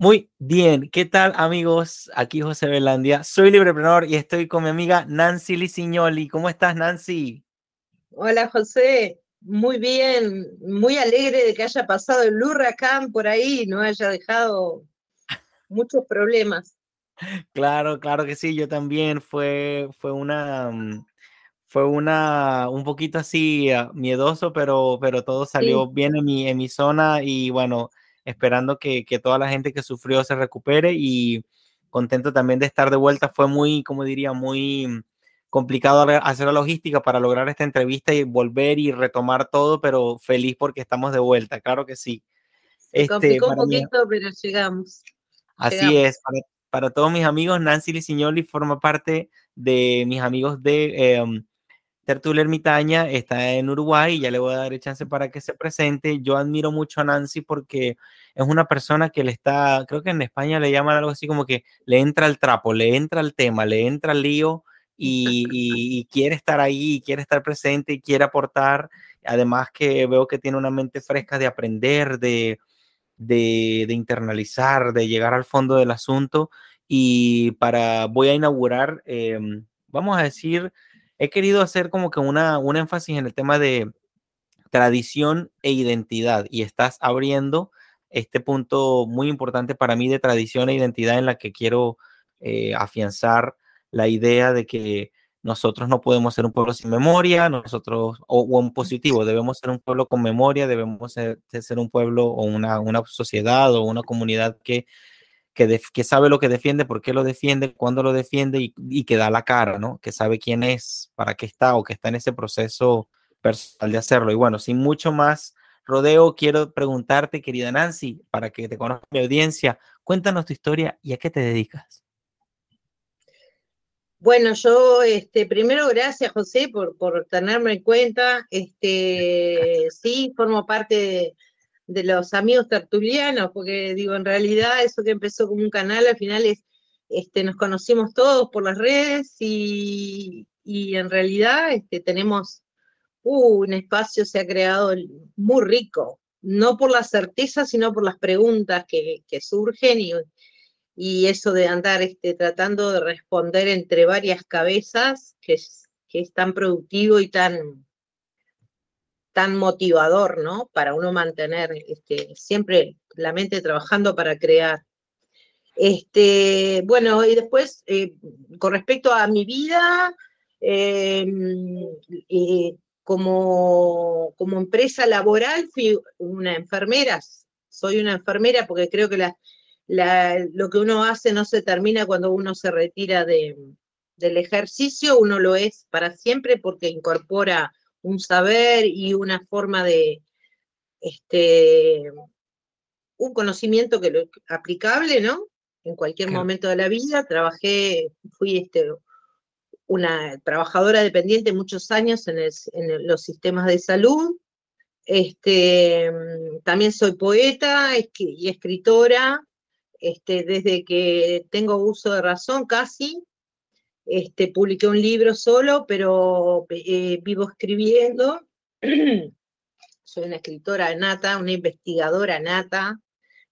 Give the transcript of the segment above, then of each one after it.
Muy bien, ¿qué tal amigos? Aquí José Belandia, soy libreprenor y estoy con mi amiga Nancy Lisignoli. ¿Cómo estás Nancy? Hola José, muy bien, muy alegre de que haya pasado el huracán por ahí y no haya dejado muchos problemas. Claro, claro que sí, yo también fue, fue una, mm, fue una, un poquito así ah, miedoso, pero, pero todo salió bien en mi, en mi zona y bueno, esperando que, que, toda la gente que sufrió se recupere y contento también de estar de vuelta. Fue muy, como diría, muy complicado hacer la logística para lograr esta entrevista y volver y retomar todo, pero feliz porque estamos de vuelta, claro que sí. Se este, complicó un poquito, pero llegamos. Así es, para, para, todos mis amigos, Nancy Lisignoli forma parte de mis amigos de eh, Tertulia Ermitaña está en Uruguay y ya le voy a dar el chance para que se presente. Yo admiro mucho a Nancy porque es una persona que le está, creo que en España le llaman algo así como que le entra el trapo, le entra el tema, le entra el lío y, quiere estar ahí, quiere estar presente y quiere aportar. Además que veo que tiene una mente fresca de aprender, de, de, internalizar, de llegar al fondo del asunto. Y para, voy a inaugurar, em, vamos a decir, he querido hacer como que una, un énfasis en el tema de tradición e identidad y estás abriendo este punto muy importante para mí de tradición e identidad en la que quiero eh, afianzar la idea de que nosotros no podemos ser un pueblo sin memoria, nosotros, o, un positivo, debemos ser un pueblo con memoria, debemos ser, ser un pueblo o una, una sociedad o una comunidad que que, sabe lo que defiende, por qué lo defiende, cuándo lo defiende y, que da la cara, ¿no? Que sabe quién es, para qué está o que está en ese proceso personal de hacerlo. Y bueno, sin mucho más rodeo, quiero preguntarte, querida Nancy, para que te conozca mi audiencia, cuéntanos tu historia y a qué te dedicas. Bueno, yo, este, primero, gracias, José, por, por tenerme en cuenta. Este, sí, formo parte de de los amigos tertulianos, porque digo, en realidad eso que empezó como un canal, al final es, este, nos conocimos todos por las redes y, en realidad este, tenemos uh, un espacio, se ha creado muy rico, no por la certeza, sino por las preguntas que, surgen y, y, eso de andar este, tratando de responder entre varias cabezas, que que es tan productivo y tan, tan motivador, ¿no? Para uno mantener este, siempre la mente trabajando para crear. Este, bueno, y después, eh, con respecto a mi vida, em, como, como, empresa laboral fui una enfermera, soy una enfermera porque creo que lo que uno hace no se termina cuando uno se retira del ejercicio, uno lo es para siempre porque incorpora un saber y una forma de, este, un conocimiento que lo, aplicable, ¿no? En cualquier momento de la vida. Trabajé, fui este, una trabajadora dependiente muchos años en, los sistemas de salud. Este, también soy poeta y escritora, este, desde que tengo uso de razón casi, este, publiqué un libro solo, pero eh, vivo escribiendo. Soy una escritora nata, una investigadora nata.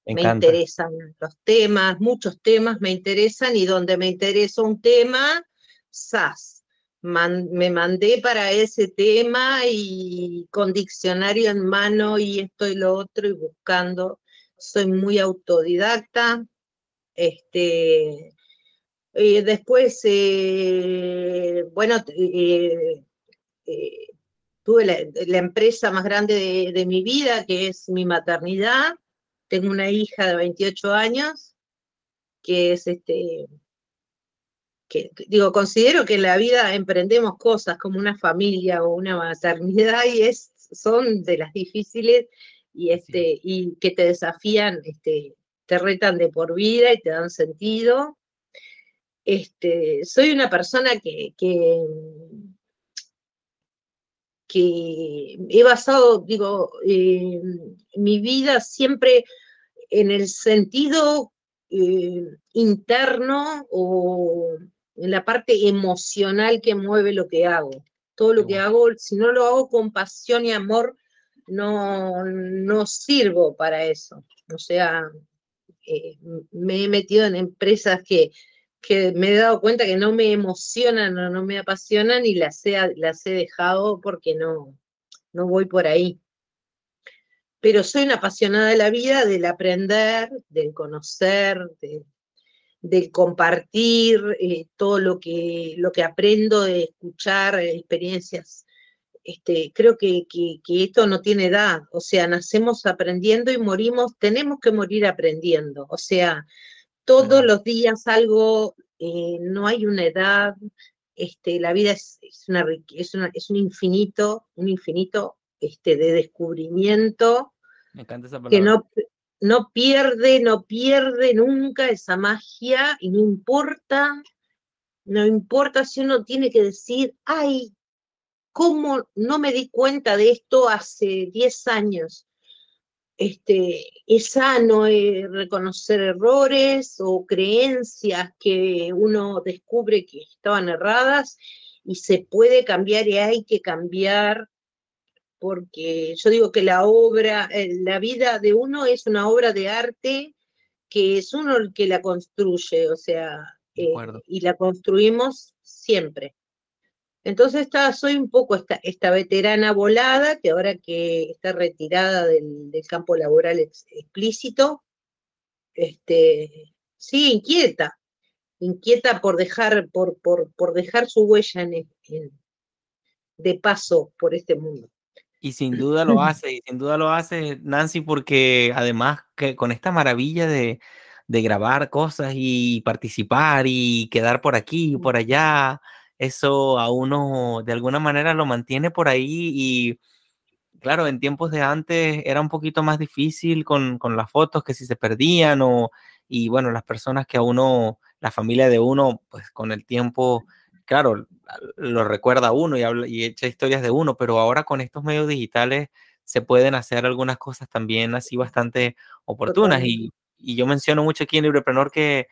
Me, interesan los temas, muchos temas me interesan y donde me interesa un tema, SAS. me mandé para ese tema y con diccionario en mano y esto y lo otro y buscando. Soy muy autodidacta. Este, eh, después, eh, bueno, eh, tuve la, empresa más grande de, mi vida, que es mi maternidad. Tengo una hija de 28 años, que es este, que digo, considero que en la vida emprendemos cosas como una familia o una maternidad y es, son de las difíciles y, este, y que te desafían, este, te retan de por vida y te dan sentido. Este, soy una persona que, que, he basado, digo, eh, mi vida siempre en el sentido eh, interno o en la parte emocional que mueve lo que hago. Todo lo que hago, si no lo hago con pasión y amor, no, no sirvo para eso. O sea, eh, me he metido en empresas que, que me he dado cuenta que no me emocionan o no me apasionan y las he, las he dejado porque no, no voy por ahí. Pero soy una apasionada de la vida, del aprender, del conocer, del compartir eh, todo lo que, lo que aprendo, de escuchar experiencias. Este, creo que, esto no tiene edad, o sea, nacemos aprendiendo y morimos, tenemos que morir aprendiendo, o sea, todos los días algo, eh, no hay una edad, este, la vida es, una, es, es un infinito, un infinito este, de descubrimiento que no, no pierde, no pierde nunca esa magia y no importa, no importa si uno tiene que decir, ay, ¿Cómo no me di cuenta de esto hace 10 años? Este, es sano eh, reconocer errores o creencias que uno descubre que estaban erradas y se puede cambiar y hay que cambiar porque yo digo que la obra, eh, la vida de uno es una obra de arte que es uno el que la construye, o sea, eh, y la construimos siempre. Entonces soy un poco esta, esta, veterana volada, que ahora que está retirada del, campo laboral explícito, este, sí, inquieta, inquieta por dejar, por, por, dejar su huella de paso por este mundo. Y sin duda lo hace, y sin duda lo hace Nancy, porque además que con esta maravilla de, de grabar cosas y participar y quedar por aquí y por allá, eso a uno de alguna manera lo mantiene por ahí y claro, en tiempos de antes era un poquito más difícil con, las fotos que si se perdían o, y bueno, las personas que a uno, la familia de uno, pues con el tiempo, claro, lo recuerda a uno y, habla, y echa historias de uno, pero ahora con estos medios digitales se pueden hacer algunas cosas también así bastante oportunas y, y yo menciono mucho aquí en Libreprenor que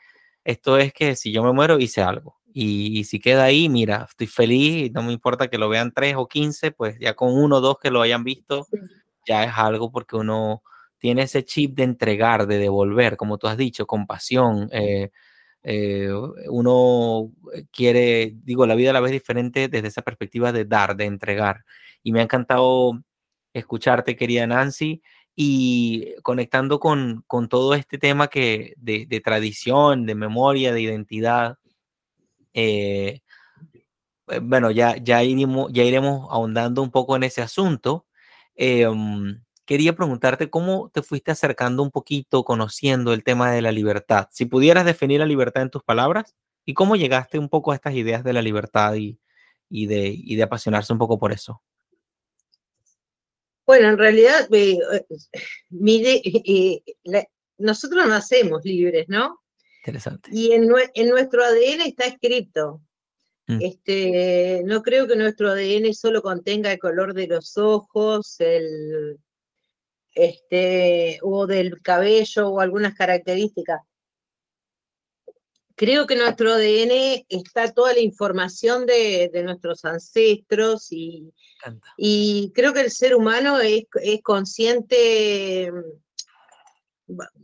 esto es que si yo me muero hice algo y, si queda ahí, mira, estoy feliz, no me importa que lo vean tres o quince, pues ya con uno o dos que lo hayan visto, ya es algo porque uno tiene ese chip de entregar, de devolver, como tú has dicho, compasión. Eh, eh, uno quiere, digo, la vida a la vez diferente desde esa perspectiva de dar, de entregar. Y me ha encantado escucharte, querida Nancy, y conectando con, con todo este tema que de, de, tradición, de memoria, de identidad, eh, eh, bueno, ya, ya, iremos, ya iremos ahondando un poco en ese asunto. Em, quería preguntarte cómo te fuiste acercando un poquito, conociendo el tema de la libertad. Si pudieras definir la libertad en tus palabras y cómo llegaste un poco a estas ideas de la libertad y, de, y de apasionarse un poco por eso. Bueno, en realidad, eh, mire, nosotros nacemos libres, ¿no? Interesante. Y en, nuestro ADN está escrito. Mm. Este, no creo que nuestro ADN solo contenga el color de los ojos, el, este, o del cabello o algunas características. Creo que en nuestro ADN está toda la información de, nuestros ancestros y, y, creo que el ser humano es, es consciente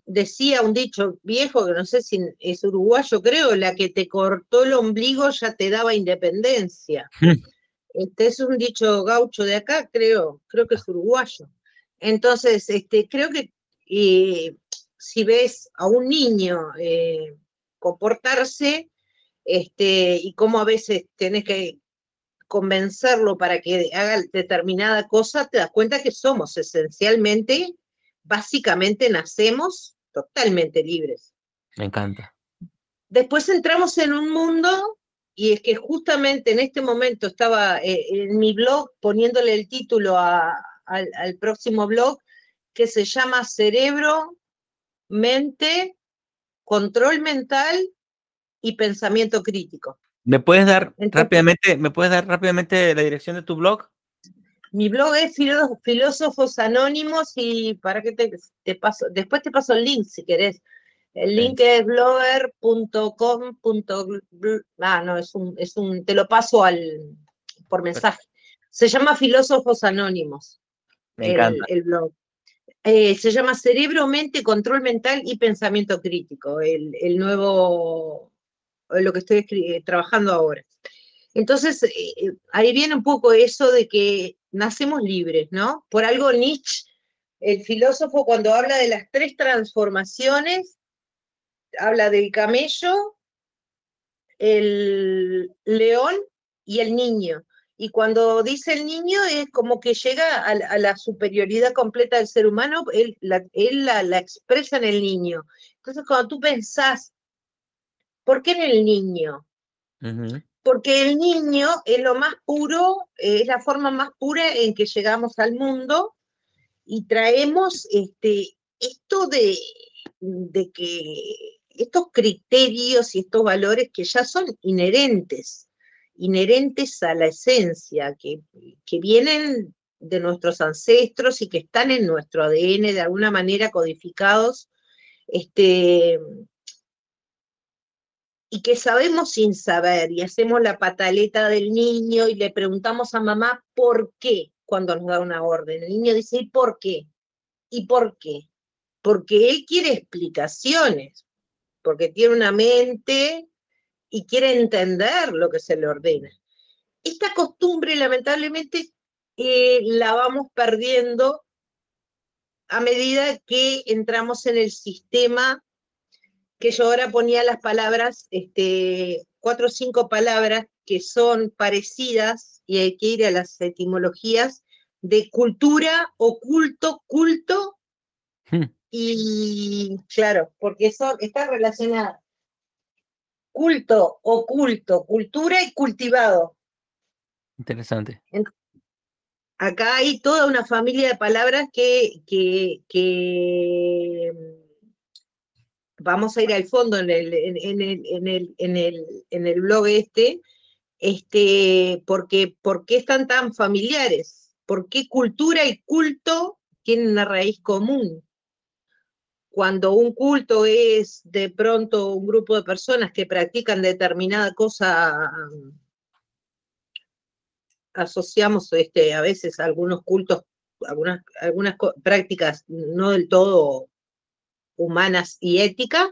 decía un dicho viejo, que no sé si es uruguayo, creo, la que te cortó el ombligo ya te daba independencia. Este es un dicho gaucho de acá, creo, creo que es uruguayo. Entonces, este, creo que eh, si ves a un niño eh, comportarse, este, y cómo a veces tenés que convencerlo para que haga determinada cosa, te das cuenta que somos esencialmente básicamente nacemos totalmente libres. Me encanta. Después entramos en un mundo, y es que justamente en este momento estaba eh, en mi blog poniéndole el título al, próximo blog, que se llama Cerebro, Mente, Control Mental y Pensamiento Crítico. ¿Me puedes dar rápidamente, me puedes dar rápidamente la dirección de tu blog? Mi blog es Filósofos Anónimos y para que te, paso, después te paso el link si querés. El link es blogger.com. Ah, no, es un, es un, te lo paso al, por mensaje. Se llama Filósofos Anónimos. Me el, encanta. el blog. Eh, se llama Cerebro, Mente, Control Mental y Pensamiento Crítico, el, nuevo, lo que estoy trabajando ahora. Entonces, eh, ahí viene un poco eso de que nacemos libres, ¿no? Por algo Nietzsche, el filósofo, cuando habla de las tres transformaciones, habla del camello, el león y el niño. Y cuando dice el niño es como que llega a, la superioridad completa del ser humano, él, la, expresa en el niño. Entonces cuando tú pensás, ¿por qué en el niño? Porque el niño es lo más puro, es la forma más pura en que llegamos al mundo y traemos este, esto de, de que estos criterios y estos valores que ya son inherentes inherentes a la esencia, que, vienen de nuestros ancestros y que están en nuestro ADN de alguna manera codificados, este, y que sabemos sin saber, y hacemos la pataleta del niño y le preguntamos a mamá por qué cuando nos da una orden. El niño dice, ¿y por qué? ¿Y por qué? Porque él quiere explicaciones, porque tiene una mente y quiere entender lo que se le ordena. Esta costumbre, lamentablemente, eh, la vamos perdiendo a medida que entramos en el sistema, que yo ahora ponía las palabras, este, cuatro o cinco palabras que son parecidas, y hay que ir a las etimologías, de cultura, oculto, culto, hmm. y claro, porque eso está relacionado culto, oculto, cultura y cultivado. Interesante. Acá hay toda una familia de palabras que, que, vamos a ir al fondo en el, en, el, en, el, en, el, en el blog este, este porque, ¿por qué están tan familiares? ¿Por qué cultura y culto tienen una raíz común? cuando un culto es de pronto un grupo de personas que practican determinada cosa, asociamos este, a veces algunos cultos, algunas, algunas prácticas no del todo humanas y éticas,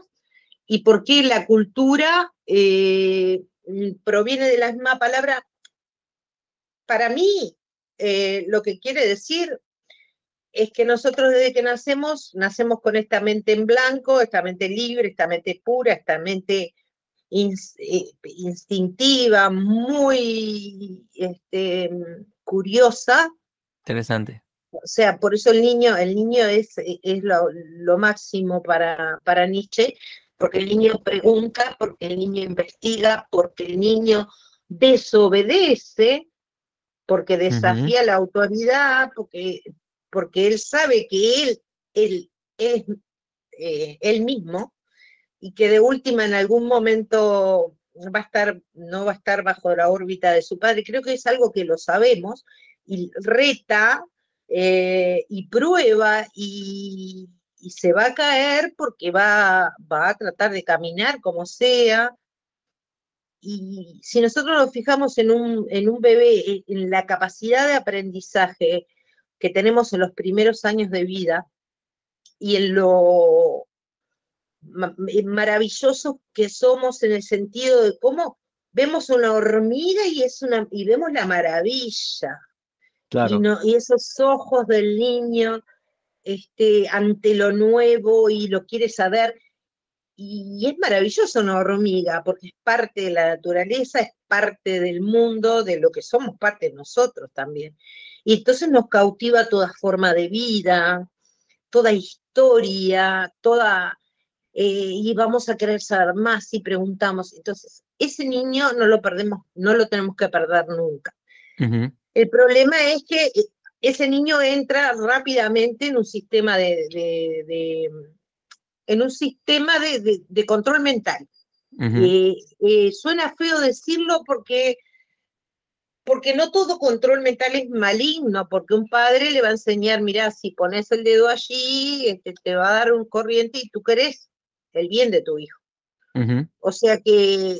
y por qué la cultura eh, proviene de la misma palabra. Para mí, eh, lo que quiere decir es que nosotros desde que nacemos, nacemos con esta mente en blanco, esta mente libre, esta mente pura, esta mente eh, instintiva, muy este, curiosa. Interesante. O sea, por eso el niño, el niño es, es lo, máximo para, para Nietzsche, porque el niño pregunta, porque el niño investiga, porque el niño desobedece, porque desafía la autoridad, porque porque él sabe que él, él es eh, él mismo y que de última en algún momento va a estar, no va a estar bajo la órbita de su padre. Creo que es algo que lo sabemos y reta eh, y prueba y, se va a caer porque va, va a tratar de caminar como sea. Y si nosotros nos fijamos en un, en un bebé, en la capacidad de aprendizaje, que tenemos en los primeros años de vida y en lo maravilloso que somos en el sentido de cómo vemos una hormiga y, es una, y vemos la maravilla. Claro. Y, esos ojos del niño este, ante lo nuevo y lo quiere saber. Y es maravilloso una hormiga, porque es parte de la naturaleza, es parte del mundo, de lo que somos parte de nosotros también. Y entonces nos cautiva toda forma de vida, toda historia, toda... Eh, y vamos a querer saber más si preguntamos. Entonces, ese niño no lo perdemos, no lo tenemos que perder nunca. El problema es que eh, ese niño entra rápidamente en un sistema de, en un sistema de, control mental. Eh, suena feo decirlo porque porque no todo control mental es maligno, porque un padre le va a enseñar, mira, si pones el dedo allí, este, te va a dar un corriente y tú querés el bien de tu hijo. O sea que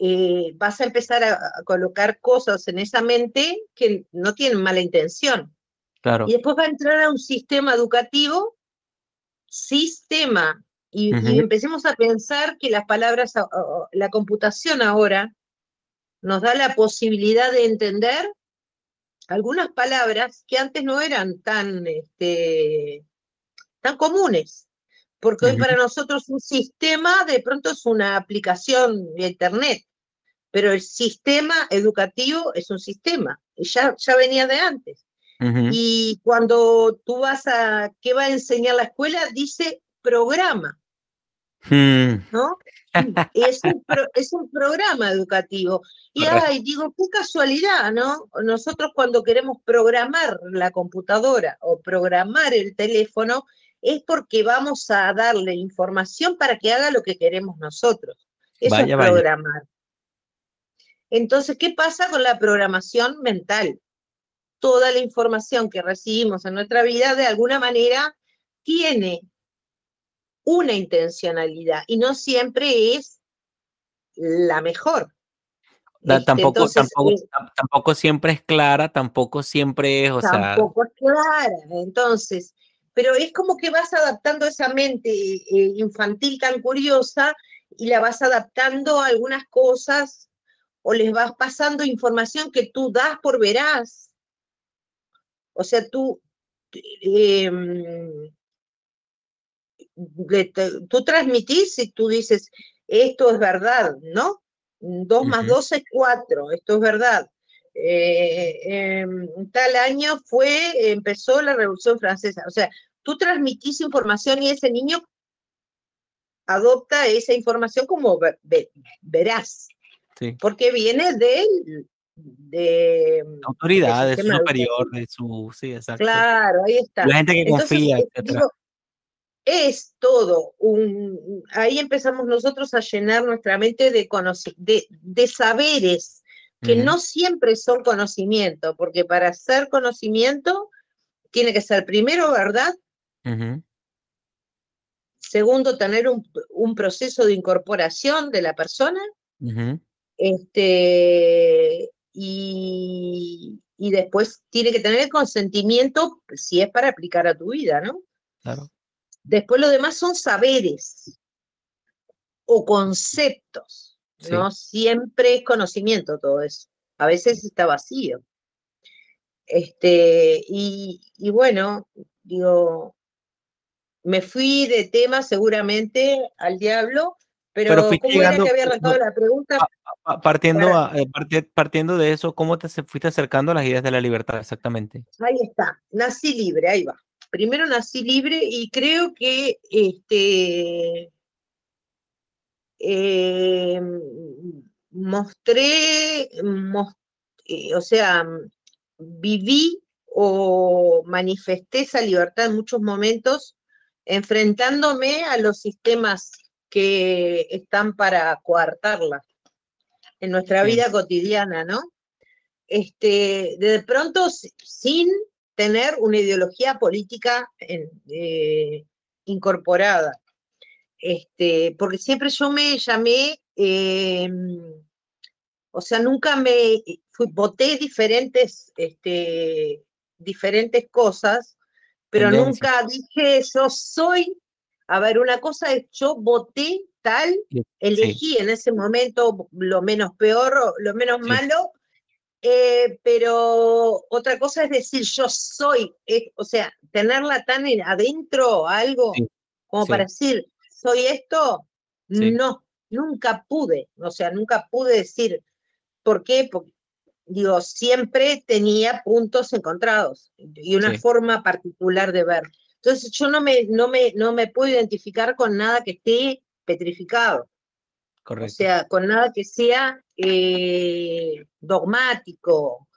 eh, vas a empezar a, colocar cosas en esa mente que no tienen mala intención. Claro. Y después va a entrar a un sistema educativo, sistema, y, y empecemos a pensar que las palabras, la computación ahora nos da la posibilidad de entender algunas palabras que antes no eran tan, este, tan comunes, porque hoy para nosotros un sistema de pronto es una aplicación de Internet, pero el sistema educativo es un sistema, y ya, ya venía de antes. Y cuando tú vas a, ¿qué va a enseñar la escuela? Dice programa. Hmm. ¿No? Es un, es un programa educativo. Y ay, digo, qué casualidad, ¿no? Nosotros cuando queremos programar la computadora o programar el teléfono, es porque vamos a darle información para que haga lo que queremos nosotros. Eso es programar. Entonces, ¿qué pasa con la programación mental? Toda la información que recibimos en nuestra vida, de alguna manera, tiene una intencionalidad y no siempre es la mejor. Este, tampoco, tampoco, siempre es clara, tampoco siempre es, o tampoco es clara. Entonces, pero es como que vas adaptando esa mente eh, infantil tan curiosa y la vas adaptando a algunas cosas o les vas pasando información que tú das por verás. O sea, tú, em, tú transmitís y tú dices, esto es verdad, ¿no? Dos más dos es cuatro, esto es verdad. Eh, em, tal año fue, empezó la Revolución Francesa. O sea, tú transmitís información y ese niño adopta esa información como verás. Sí. Porque viene de, de autoridad, de su superior, de su, sí, exacto. Claro, ahí está. La gente que confía, es todo un, ahí empezamos nosotros a llenar nuestra mente de, de, de saberes que no siempre son conocimiento, porque para ser conocimiento tiene que ser primero verdad, segundo tener un, proceso de incorporación de la persona, este, y, y, después tiene que tener el consentimiento si es para aplicar a tu vida, ¿no? Claro. Después lo demás son saberes o conceptos, ¿no? Siempre es conocimiento todo eso. A veces está vacío. Este, y, bueno, digo, me fui de tema seguramente al diablo, pero, ¿cómo era que había arrancado la pregunta? Partiendo, eh, partiendo de eso, ¿cómo te fuiste acercando a las ideas de la libertad exactamente? Ahí está, nací libre, ahí va primero nací libre y creo que este, eh, mostré, eh, o sea, viví o manifesté esa libertad en muchos momentos enfrentándome a los sistemas que están para coartarla en nuestra vida cotidiana, ¿no? Este, de pronto, sin tener una ideología política eh, incorporada. Este, porque siempre yo me llamé, em, o sea, nunca me fui, voté diferentes, este, diferentes cosas, pero nunca dije yo soy, a ver, una cosa es yo voté tal, elegí en ese momento lo menos peor, lo menos malo, eh, pero otra cosa es decir, yo soy, eh, o sea, tenerla tan adentro algo como para decir, soy esto, no, nunca pude, o sea, nunca pude decir, ¿por qué? Porque, digo, siempre tenía puntos encontrados y una forma particular de ver. Entonces yo no me, no, me, no me puedo identificar con nada que esté petrificado. O sea, con nada que sea eh, dogmático,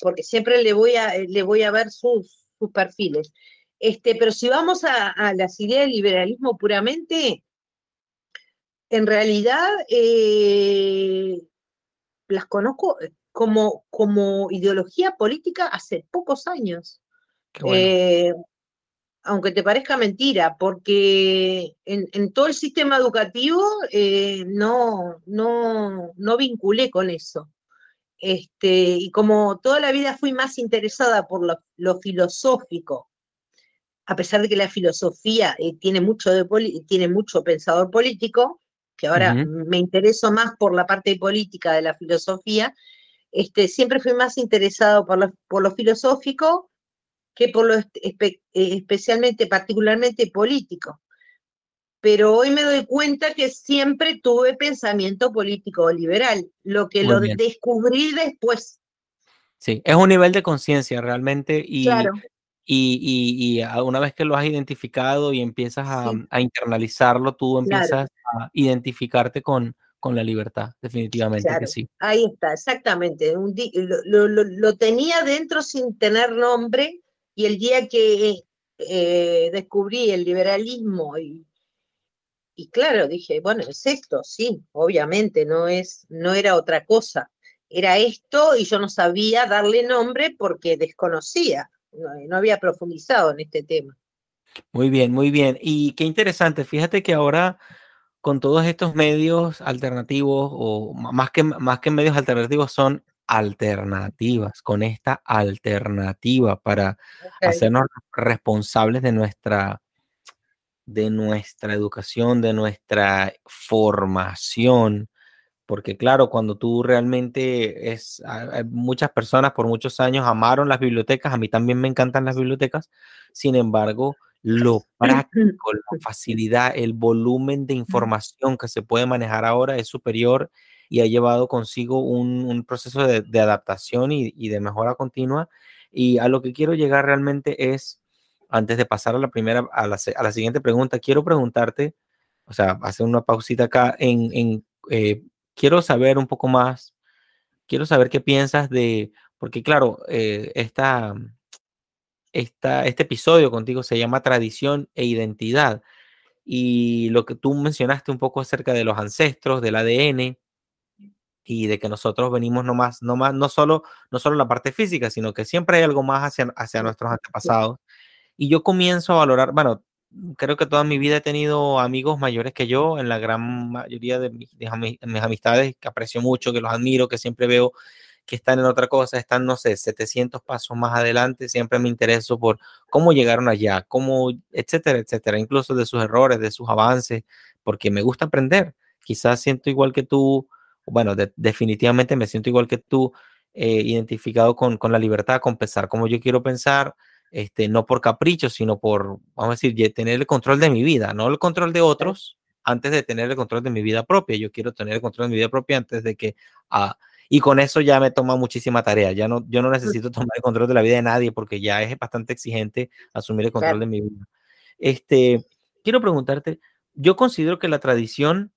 porque siempre le voy a, le voy a ver sus, sus perfiles. Este, pero si vamos a, las ideas del liberalismo puramente, en realidad eh, las conozco como, como ideología política hace pocos años. Eh, aunque te parezca mentira, porque en, todo el sistema educativo eh, no, no, no vinculé con eso. este, y como toda la vida fui más interesada por lo, filosófico, a pesar de que la filosofía eh, tiene, mucho de tiene mucho pensador político, que ahora me intereso más por la parte política de la filosofía, este, siempre fui más interesado por lo, por lo filosófico que por lo eh, especialmente, particularmente político. Pero hoy me doy cuenta que siempre tuve pensamiento político liberal, lo que lo descubrí después. Sí, es un nivel de conciencia realmente y, y, una vez que lo has identificado y empiezas a, internalizarlo, tú empiezas a identificarte con, con la libertad, definitivamente que sí. Ahí está, exactamente. lo, lo, tenía dentro sin tener nombre y el día que eh, descubrí el liberalismo y, y claro, dije, bueno, es esto, sí, obviamente, no, es, no era otra cosa. Era esto y yo no sabía darle nombre porque desconocía, no, había profundizado en este tema. Muy bien, muy bien. Y qué interesante, fíjate que ahora con todos estos medios alternativos, o más que, más que medios alternativos, son alternativas, con esta alternativa para hacernos responsables de nuestra, de nuestra educación, de nuestra formación. Porque claro, cuando tú realmente es, muchas personas por muchos años amaron las bibliotecas, a mí también me encantan las bibliotecas, sin embargo, lo práctico, la facilidad, el volumen de información que se puede manejar ahora es superior y ha llevado consigo un, proceso de, adaptación y, de mejora continua. Y a lo que quiero llegar realmente es, antes de pasar a la primera, a la, siguiente pregunta, quiero preguntarte, o sea, hacer una pausita acá, en, eh, quiero saber un poco más, quiero saber qué piensas de, porque claro, eh, esta, esta, este episodio contigo se llama Tradición e Identidad. Y lo que tú mencionaste un poco acerca de los ancestros, del ADN, y de que nosotros venimos no más, no más, no solo, no solo la parte física, sino que siempre hay algo más hacia, hacia nuestros antepasados. Y yo comienzo a valorar, bueno, creo que toda mi vida he tenido amigos mayores que yo, en la gran mayoría de mis, mis amistades que aprecio mucho, que los admiro, que siempre veo que están en otra cosa, están, no sé, 700 pasos más adelante, siempre me intereso por cómo llegaron allá, cómo, etcétera, etcétera, incluso de sus errores, de sus avances, porque me gusta aprender. Quizás siento igual que tú, bueno, definitivamente me siento igual que tú, eh, identificado con, con, la libertad, con pensar como yo quiero pensar, este, no por capricho, sino por, vamos a decir, tener el control de mi vida, no el control de otros antes de tener el control de mi vida propia. Yo quiero tener el control de mi vida propia antes de que... Ah, y con eso ya me toma muchísima tarea. Ya no, yo no necesito tomar el control de la vida de nadie porque ya es bastante exigente asumir el control de mi vida. Este, quiero preguntarte, yo considero que la tradición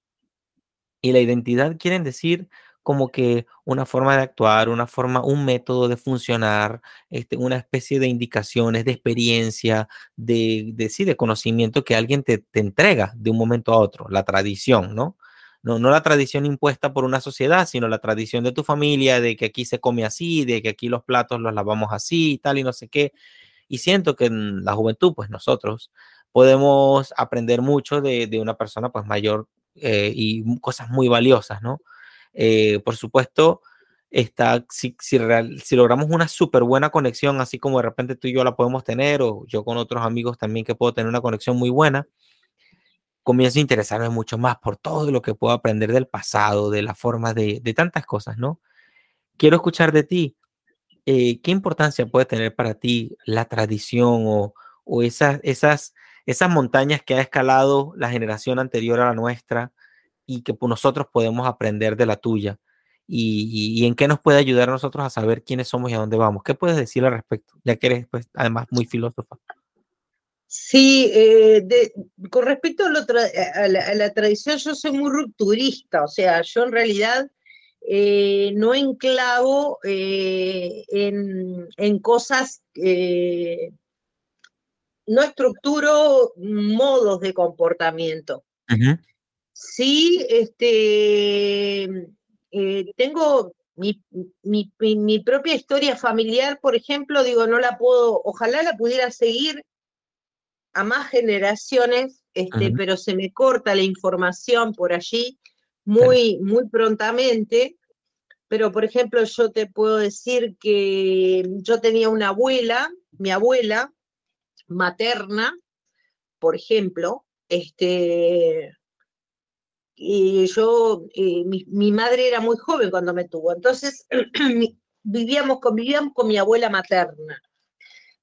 y la identidad quieren decir como que una forma de actuar, una forma, un método de funcionar, este, una especie de indicaciones, de experiencia, de, de, sí, de conocimiento que alguien te, te, entrega de un momento a otro, la tradición, ¿no? ¿no? No la tradición impuesta por una sociedad, sino la tradición de tu familia, de que aquí se come así, de que aquí los platos los lavamos así y tal y no sé qué. Y siento que en la juventud, pues nosotros podemos aprender mucho de, de una persona pues mayor eh, y cosas muy valiosas, ¿no? Eh, por supuesto, está, si, si, si, logramos una súper buena conexión, así como de repente tú y yo la podemos tener, o yo con otros amigos también que puedo tener una conexión muy buena, comienzo a interesarme mucho más por todo lo que puedo aprender del pasado, de la forma de, de tantas cosas, ¿no? Quiero escuchar de ti. Eh, ¿Qué importancia puede tener para ti la tradición o, o esas, esas esas montañas que ha escalado la generación anterior a la nuestra y que pues, nosotros podemos aprender de la tuya. Y, en qué nos puede ayudar a nosotros a saber quiénes somos y a dónde vamos. ¿Qué puedes decir al respecto? Ya que eres, pues, además, muy filósofa. Sí, eh, con respecto a, la, tradición, yo soy muy rupturista, o sea, yo en realidad eh, no enclavo eh, en, en, cosas no estructuro modos de comportamiento. Sí, este, eh, tengo mi, propia historia familiar, por ejemplo, digo, no la puedo, ojalá la pudiera seguir a más generaciones, este, pero se me corta la información por allí muy, muy prontamente. pero por ejemplo yo te puedo decir que yo tenía una abuela, mi abuela materna, por ejemplo, este, y yo, eh, mi, madre era muy joven cuando me tuvo, entonces vivíamos, convivíamos con mi abuela materna.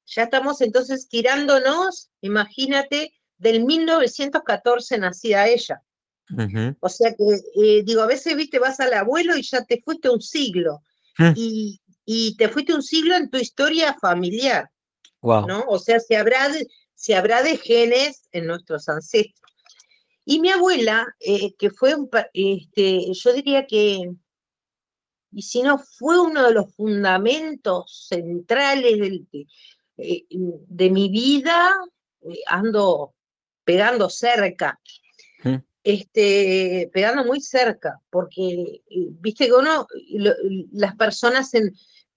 Ya estamos entonces tirándonos, imagínate, del 1914 nacida ella. O sea que, eh, digo, a veces, viste, vas al abuelo y ya te fuiste un siglo. Mm. Y, te fuiste un siglo en tu historia familiar. ¿no? O sea, se habrá, de, se habrá de genes en nuestros ancestros. Y mi abuela, eh, que fue, un, este, yo diría que, y si no, fue uno de los fundamentos centrales de, eh, de mi vida, ando pegando cerca. Este, pegando muy cerca, porque eh, viste que uno, las personas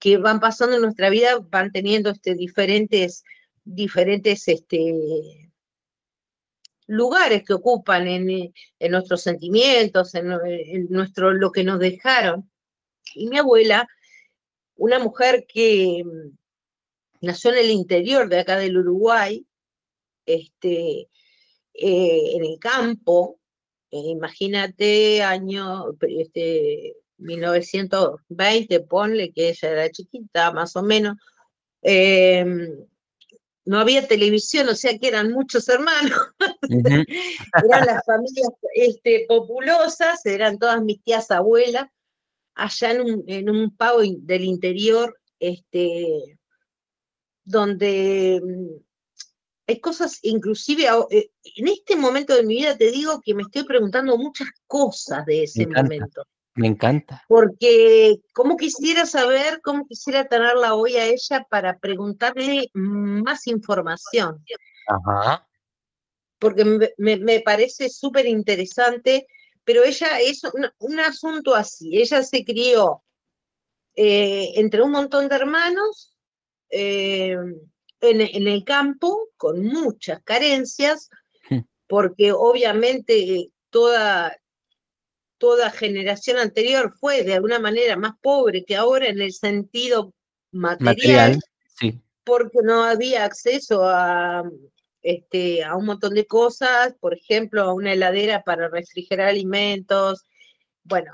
que van pasando en nuestra vida van teniendo este, diferentes, diferentes este, lugares que ocupan en, nuestros sentimientos, en, nuestro, lo que nos dejaron. Y mi abuela, una mujer que mm, nació en el interior de acá del Uruguay, este, eh, en el campo, eh, imagínate, año este, 1920, ponle que ella era chiquita, más o menos. Em, no había televisión, o sea que eran muchos hermanos. eran las familias este, populosas, eran todas mis tías abuelas, allá en un, en un pago del interior, este, donde hay cosas, inclusive eh, en este momento de mi vida te digo que me estoy preguntando muchas cosas de ese momento. Me encanta. Porque cómo quisiera saber, cómo quisiera tenerla hoy a ella para preguntarle más información. Ajá. Porque me, parece súper interesante, pero ella es un, asunto así. Ella se crió eh, entre un montón de hermanos. Eh, en, el campo con muchas carencias, hmm. porque obviamente toda, toda generación anterior fue de alguna manera más pobre que ahora en el sentido material, porque no había acceso a, este, a un montón de cosas, por ejemplo, a una heladera para refrigerar alimentos. Bueno,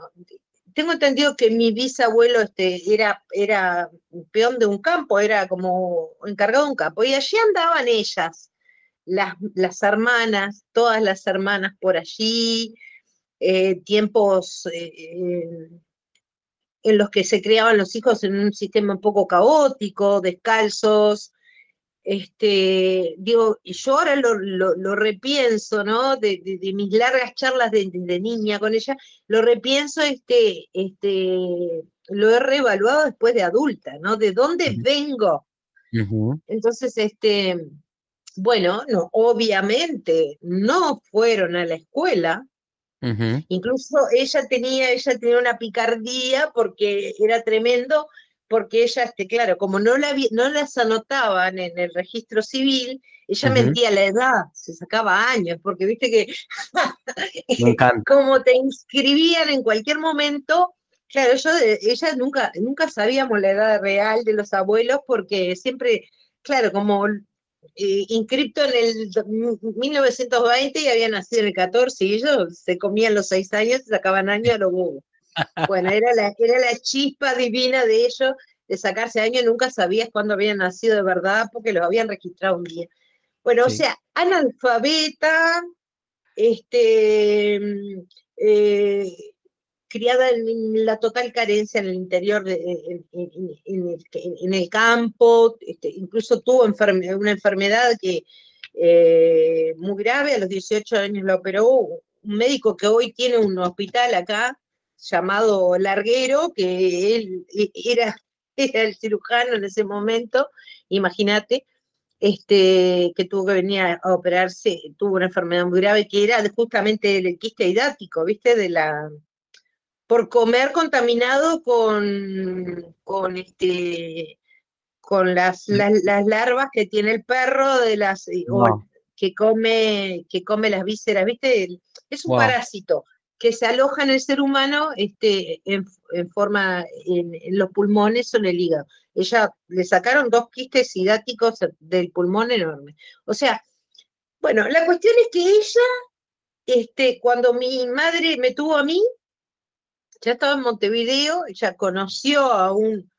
tengo entendido que mi bisabuelo este, era, era peón de un campo, era como encargado de un campo, y allí andaban ellas, las, las hermanas, todas las hermanas por allí, eh, tiempos eh, eh, en los que se criaban los hijos en un sistema un poco caótico, descalzos, este, digo, yo ahora lo, repienso, ¿no? De, mis largas charlas de, niña con ella, lo repienso, este, este, lo he reevaluado después de adulta, ¿no? ¿De dónde vengo? Entonces, este, bueno, no, obviamente no fueron a la escuela. Incluso ella tenía, ella tenía una picardía porque era tremendo porque ella, este, claro, como no, la, no las anotaban en el registro civil, ella mentía la edad, se sacaba años, porque viste que como te inscribían en cualquier momento, claro, yo, ella nunca, nunca sabíamos la edad real de los abuelos, porque siempre, claro, como inscripto en el 1920 y había nacido en el 14 y ellos se comían los seis años y sacaban años a los bobos. Bueno, era la, era la chispa divina de ellos de sacarse años, nunca sabías cuándo habían nacido de verdad porque los habían registrado un día. Bueno, o sea, analfabeta, este, eh, criada en la total carencia en el interior, de, en, el, campo, este, incluso tuvo una enfermedad que eh, muy grave, a los 18 años la operó un médico que hoy tiene un hospital acá, llamado Larguero, que él e, era, el cirujano en ese momento, imagínate, este, que tuvo que venir a, operarse, tuvo una enfermedad muy grave, que era justamente el quiste hidático, ¿viste? De la, por comer contaminado con, con este con las, las, larvas que tiene el perro de las que come que come las vísceras, ¿viste? Es un parásito que se aloja en el ser humano este, en, forma, en, los pulmones o en el hígado. Ella le sacaron dos quistes hidáticos del pulmón enorme. O sea, bueno, la cuestión es que ella, este, cuando mi madre me tuvo a mí, ya estaba en Montevideo, ella conoció a un,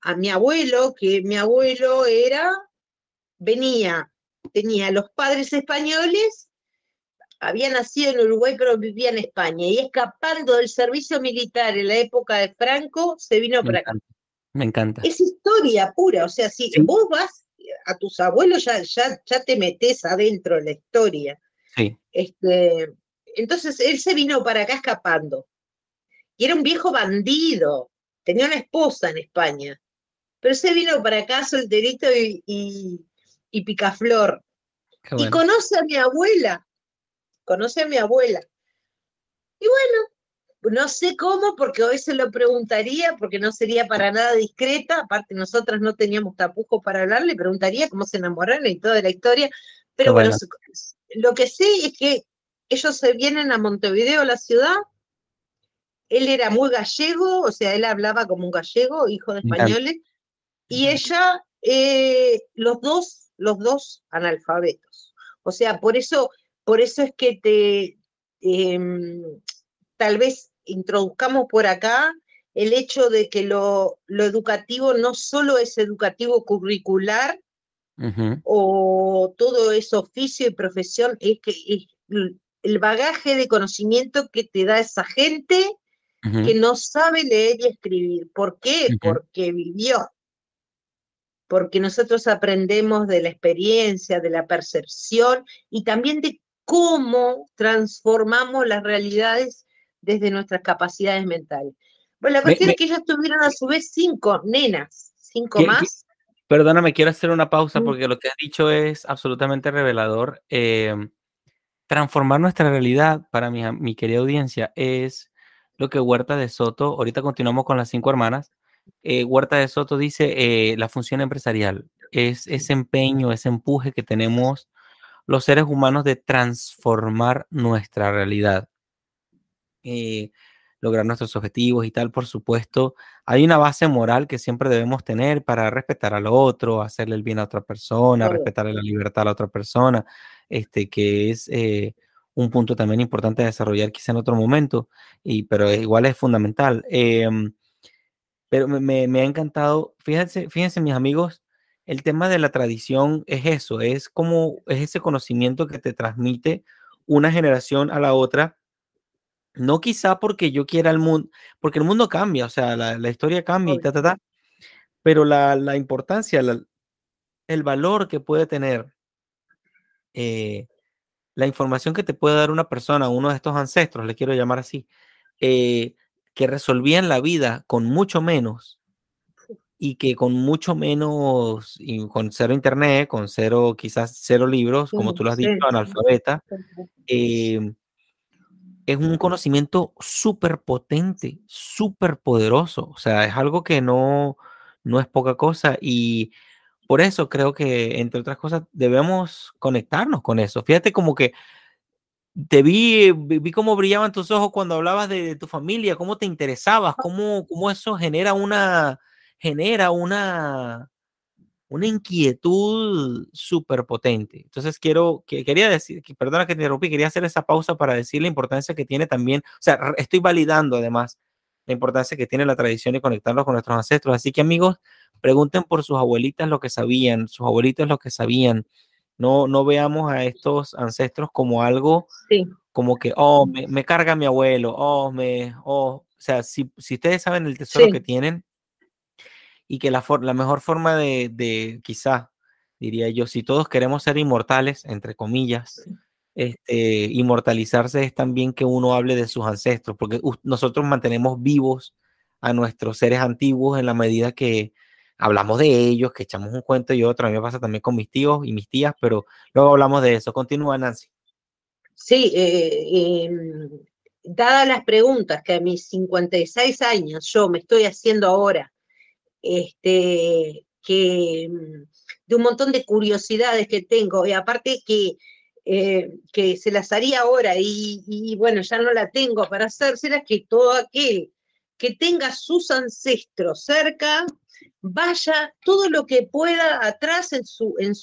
a mi abuelo, que mi abuelo era, venía, tenía los padres españoles había nacido en Uruguay pero vivía en España y escapando del servicio militar en la época de Franco, se vino para acá. Me encanta. Es historia pura, o sea, si vos vas a tus abuelos ya, ya, ya te metes adentro de la historia. Sí. Este, entonces él se vino para acá escapando. Y era un viejo bandido, tenía una esposa en España, pero se vino para acá solterito y, y, y picaflor. Y conoce a mi abuela, conoce a mi abuela. Y bueno, no sé cómo, porque hoy se lo preguntaría, porque no sería para nada discreta, aparte nosotras no teníamos tapujos para hablar, le preguntaría cómo se enamoraron y toda la historia, pero bueno, lo que sé es que ellos se vienen a Montevideo, la ciudad, él era muy gallego, o sea, él hablaba como un gallego, hijo de españoles, y ella, eh, los dos, los dos analfabetos. O sea, por eso por eso es que te, em, tal vez introduzcamos por acá el hecho de que lo, educativo no solo es educativo curricular o todo es oficio y profesión, es que el bagaje de conocimiento que te da esa gente que no sabe leer y escribir. ¿Por qué? Porque vivió. Porque nosotros aprendemos de la experiencia, de la percepción y también de cómo transformamos las realidades desde nuestras capacidades mentales. Bueno, la cuestión es que ellos tuvieron a su vez cinco nenas, cinco más. perdóname, quiero hacer una pausa porque lo que has dicho es absolutamente revelador. Em, transformar nuestra realidad para mi, mi, querida audiencia es lo que Huerta de Soto, ahorita continuamos con las cinco hermanas, eh, Huerta de Soto dice eh, la función empresarial, es ese empeño, ese empuje que tenemos los seres humanos de transformar nuestra realidad, eh, lograr nuestros objetivos y tal, por supuesto. Hay una base moral que siempre debemos tener para respetar al otro, hacerle el bien a otra persona, respetarle la libertad a la otra persona, este, que es eh, un punto también importante de desarrollar quizá en otro momento, y, pero igual es fundamental. Em, pero me, me, ha encantado, fíjense, fíjense mis amigos, el tema de la tradición es eso, es como es ese conocimiento que te transmite una generación a la otra. No quizá porque yo quiera el mundo, porque el mundo cambia, o sea, la, historia cambia y ta, ta, ta, pero la, importancia, el valor que puede tener eh, la información que te puede dar una persona, uno de estos ancestros, le quiero llamar así, eh, que resolvían la vida con mucho menos y que con mucho menos, con cero internet, con cero, quizás cero libros, como tú lo has dicho, analfabeta, em, es un conocimiento súper potente, súper poderoso. O sea, es algo que no, no es poca cosa y por eso creo que, entre otras cosas, debemos conectarnos con eso. Fíjate como que te vi, vi cómo brillaban tus ojos cuando hablabas de, tu familia, cómo te interesabas, cómo, cómo eso genera una genera una, una inquietud súper potente. Entonces quiero, que, quería decir, que, perdona que te interrumpí, quería hacer esa pausa para decir la importancia que tiene también, o sea, estoy validando además la importancia que tiene la tradición de conectarnos con nuestros ancestros. Así que amigos, pregunten por sus abuelitas lo que sabían, sus abuelitos lo que sabían. No, no veamos a estos ancestros como algo como que, oh, me, carga mi abuelo, oh, me, oh, o sea, si, si ustedes saben el tesoro que tienen, y que la, la mejor forma de, de, quizá, diría yo, si todos queremos ser inmortales, entre comillas, este, inmortalizarse es también que uno hable de sus ancestros, porque nosotros mantenemos vivos a nuestros seres antiguos en la medida que hablamos de ellos, que echamos un cuento y otro. A mí me pasa también con mis tíos y mis tías, pero luego hablamos de eso. Continúa, Nancy. Sí, eh, em, dadas las preguntas que a mis 56 años yo me estoy haciendo ahora, este, que, mm, de un montón de curiosidades que tengo, y aparte que eh, que se las haría ahora y, bueno, ya no la tengo para hacérselas, que todo aquel que tenga sus ancestros cerca, vaya todo lo que pueda atrás en su, en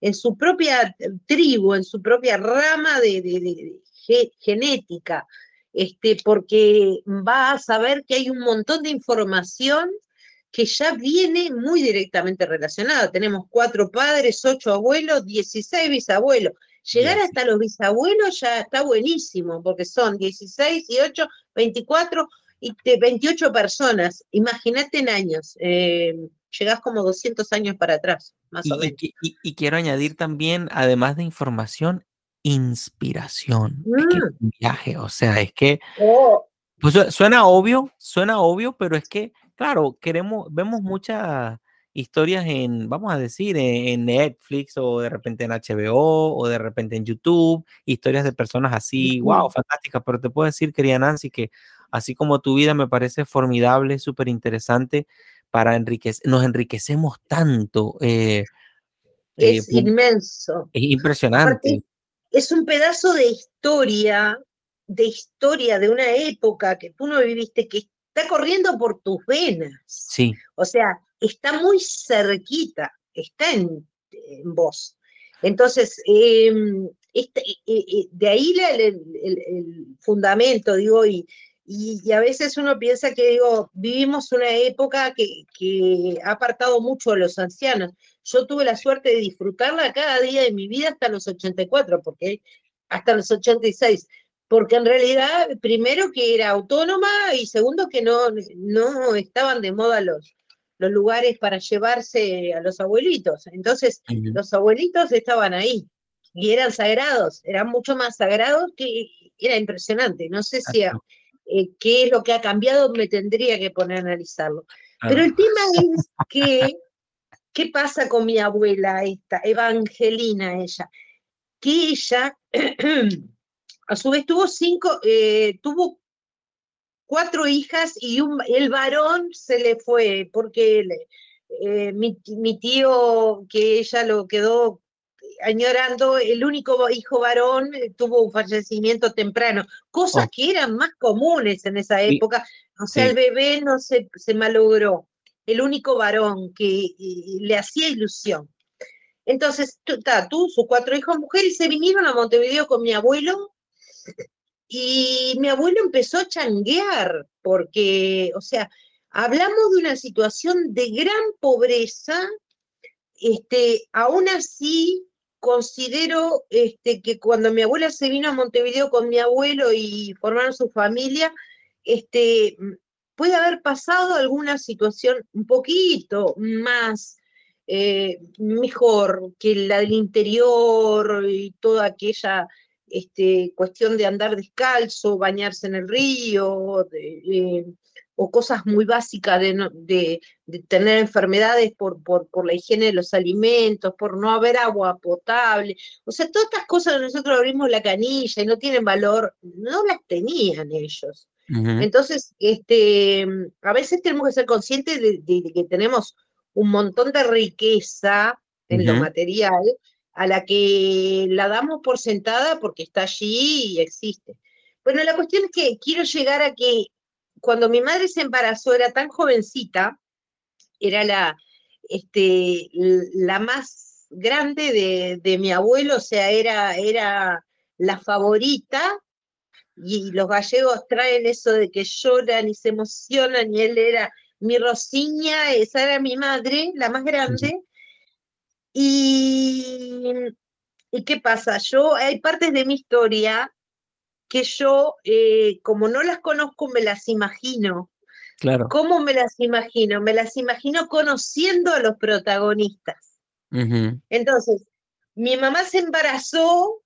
en su propia tribu, en su propia rama de, genética, este, porque va a saber que hay un montón de información que ya viene muy directamente relacionada. Tenemos cuatro padres, ocho abuelos, dieciséis bisabuelos. Llegar hasta los bisabuelos ya está buenísimo, porque son 16 y 8, 24 y 28 personas. Imagínate en años. Eh, llegás como 200 años para atrás, más y, o menos. Y, quiero añadir también, además de información, inspiración. Es que mm. un viaje, o sea, es que oh. pues, suena obvio, suena obvio, pero es que, claro, queremos, vemos muchas historias en, vamos a decir, en, Netflix o de repente en HBO o de repente en YouTube, historias de personas así, wow, fantásticas, pero te puedo decir, querida Nancy, que así como tu vida me parece formidable, súper interesante, para enriquecer, nos enriquecemos tanto. Eh, eh, es inmenso. Es impresionante. es un pedazo de historia, de historia de una época que tú no viviste, que está corriendo por tus venas. Sí. O sea, está muy cerquita, está en, vos. Entonces, em, este, e, e, e, de ahí el, fundamento, digo, y, y, a veces uno piensa que, digo, vivimos una época que, que, ha apartado mucho a los ancianos. Yo tuve la suerte de disfrutarla cada día de mi vida hasta los 84, porque hasta los 86, porque en realidad, primero que era autónoma y segundo que no, no estaban de moda los, los lugares para llevarse a los abuelitos. Entonces, los abuelitos estaban ahí y eran sagrados, eran mucho más sagrados que era impresionante. No sé si eh, qué es lo que ha cambiado, me tendría que poner a analizarlo. Pero el tema es que, ¿qué pasa con mi abuela esta, Evangelina ella? Que ella, a su vez, tuvo cinco, eh, tuvo cuatro hijas y un, el varón se le fue, porque eh, mi, tío, que ella lo quedó añorando, el único hijo varón eh, tuvo un fallecimiento temprano, cosas oh. que eran más comunes en esa época. O sea, el bebé no se, se malogró, el único varón que le hacía ilusión. Entonces, tú, sus cuatro hijos mujeres, se vinieron a Montevideo con mi abuelo y mi abuelo empezó a changuear, porque, o sea, hablamos de una situación de gran pobreza, este, aún así considero este, que cuando mi abuela se vino a Montevideo con mi abuelo y formaron su familia, este, puede haber pasado alguna situación un poquito más eh, mejor que la del interior y toda aquella este, cuestión de andar descalzo, bañarse en el río, eh, o cosas muy básicas de, tener enfermedades por, por, la higiene de los alimentos, por no haber agua potable. O sea, todas estas cosas que nosotros abrimos la canilla y no tienen valor, no las tenían ellos. Entonces, este, a veces tenemos que ser conscientes de, que tenemos un montón de riqueza en lo material, a la que la damos por sentada porque está allí y existe. Bueno, la cuestión es que quiero llegar a que cuando mi madre se embarazó era tan jovencita, era la, este, la más grande de, mi abuelo, o sea, era, era la favorita, y los gallegos traen eso de que lloran y se emocionan, y él era mi Rosiña, esa era mi madre, la más grande, y, qué pasa? Yo, hay partes de mi historia que yo, eh, como no las conozco, me las imagino. Claro. ¿Cómo me las imagino? Me las imagino conociendo a los protagonistas. Entonces, mi mamá se embarazó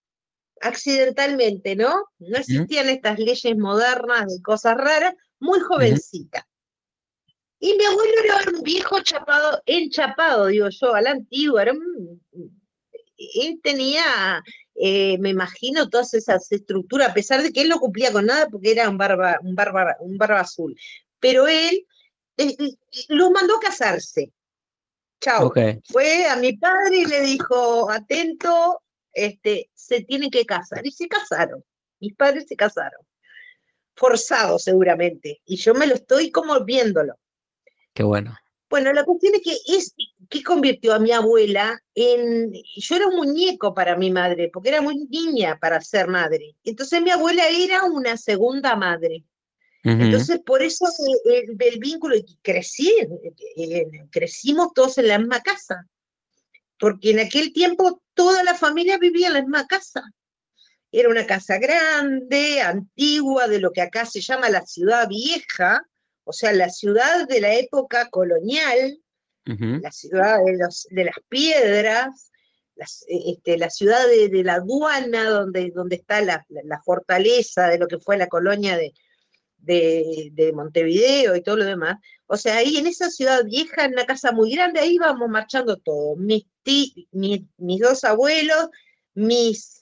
accidentalmente, ¿no? No existían estas leyes modernas de cosas raras, muy jovencita. Y mi abuelo era un viejo chapado, enchapado, digo yo, a la antigua, era él tenía, eh, me imagino, todas esas estructuras, a pesar de que él no cumplía con nada porque era un barba, un barba, un barba azul. Pero él eh, eh, lo mandó a casarse. Chao. Fue a mi padre y le dijo, atento, este, se tienen que casar. Y se casaron. Mis padres se casaron. Forzados seguramente. Y yo me lo estoy como viéndolo. Qué bueno. Bueno, la cuestión es que es que convirtió a mi abuela en. Yo era un muñeco para mi madre, porque era muy niña para ser madre. Entonces mi abuela era una segunda madre. Entonces, por eso el, el, vínculo, y crecí, eh, crecimos todos en la misma casa, porque en aquel tiempo toda la familia vivía en la misma casa. Era una casa grande, antigua, de lo que acá se llama la ciudad vieja, o sea, la ciudad de la época colonial, la ciudad de, los, de las piedras, este, la ciudad de, la aduana, donde, donde está la, fortaleza de lo que fue la colonia de, de, Montevideo y todo lo demás. O sea, ahí en esa ciudad vieja, en una casa muy grande, ahí íbamos marchando todos. Mis, mis dos abuelos, mis,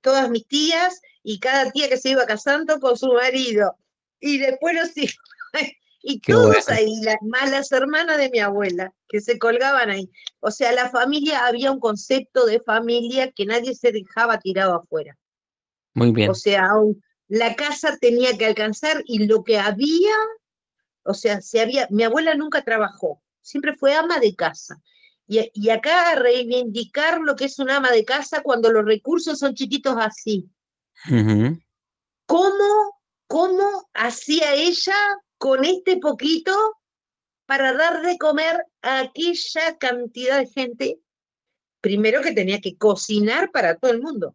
todas mis tías y cada tía que se iba casando con su marido. Y después los hijos. Y todos ahí, las malas hermanas de mi abuela, que se colgaban ahí. O sea, la familia, había un concepto de familia que nadie se dejaba tirado afuera. Muy bien. O sea, la casa tenía que alcanzar y lo que había, o sea, se había, mi abuela nunca trabajó, siempre fue ama de casa. Y, y acá reivindicar lo que es un ama de casa cuando los recursos son chiquitos así. ¿Cómo, ¿Cómo hacía ella con este poquito para dar de comer a aquella cantidad de gente? Primero que tenía que cocinar para todo el mundo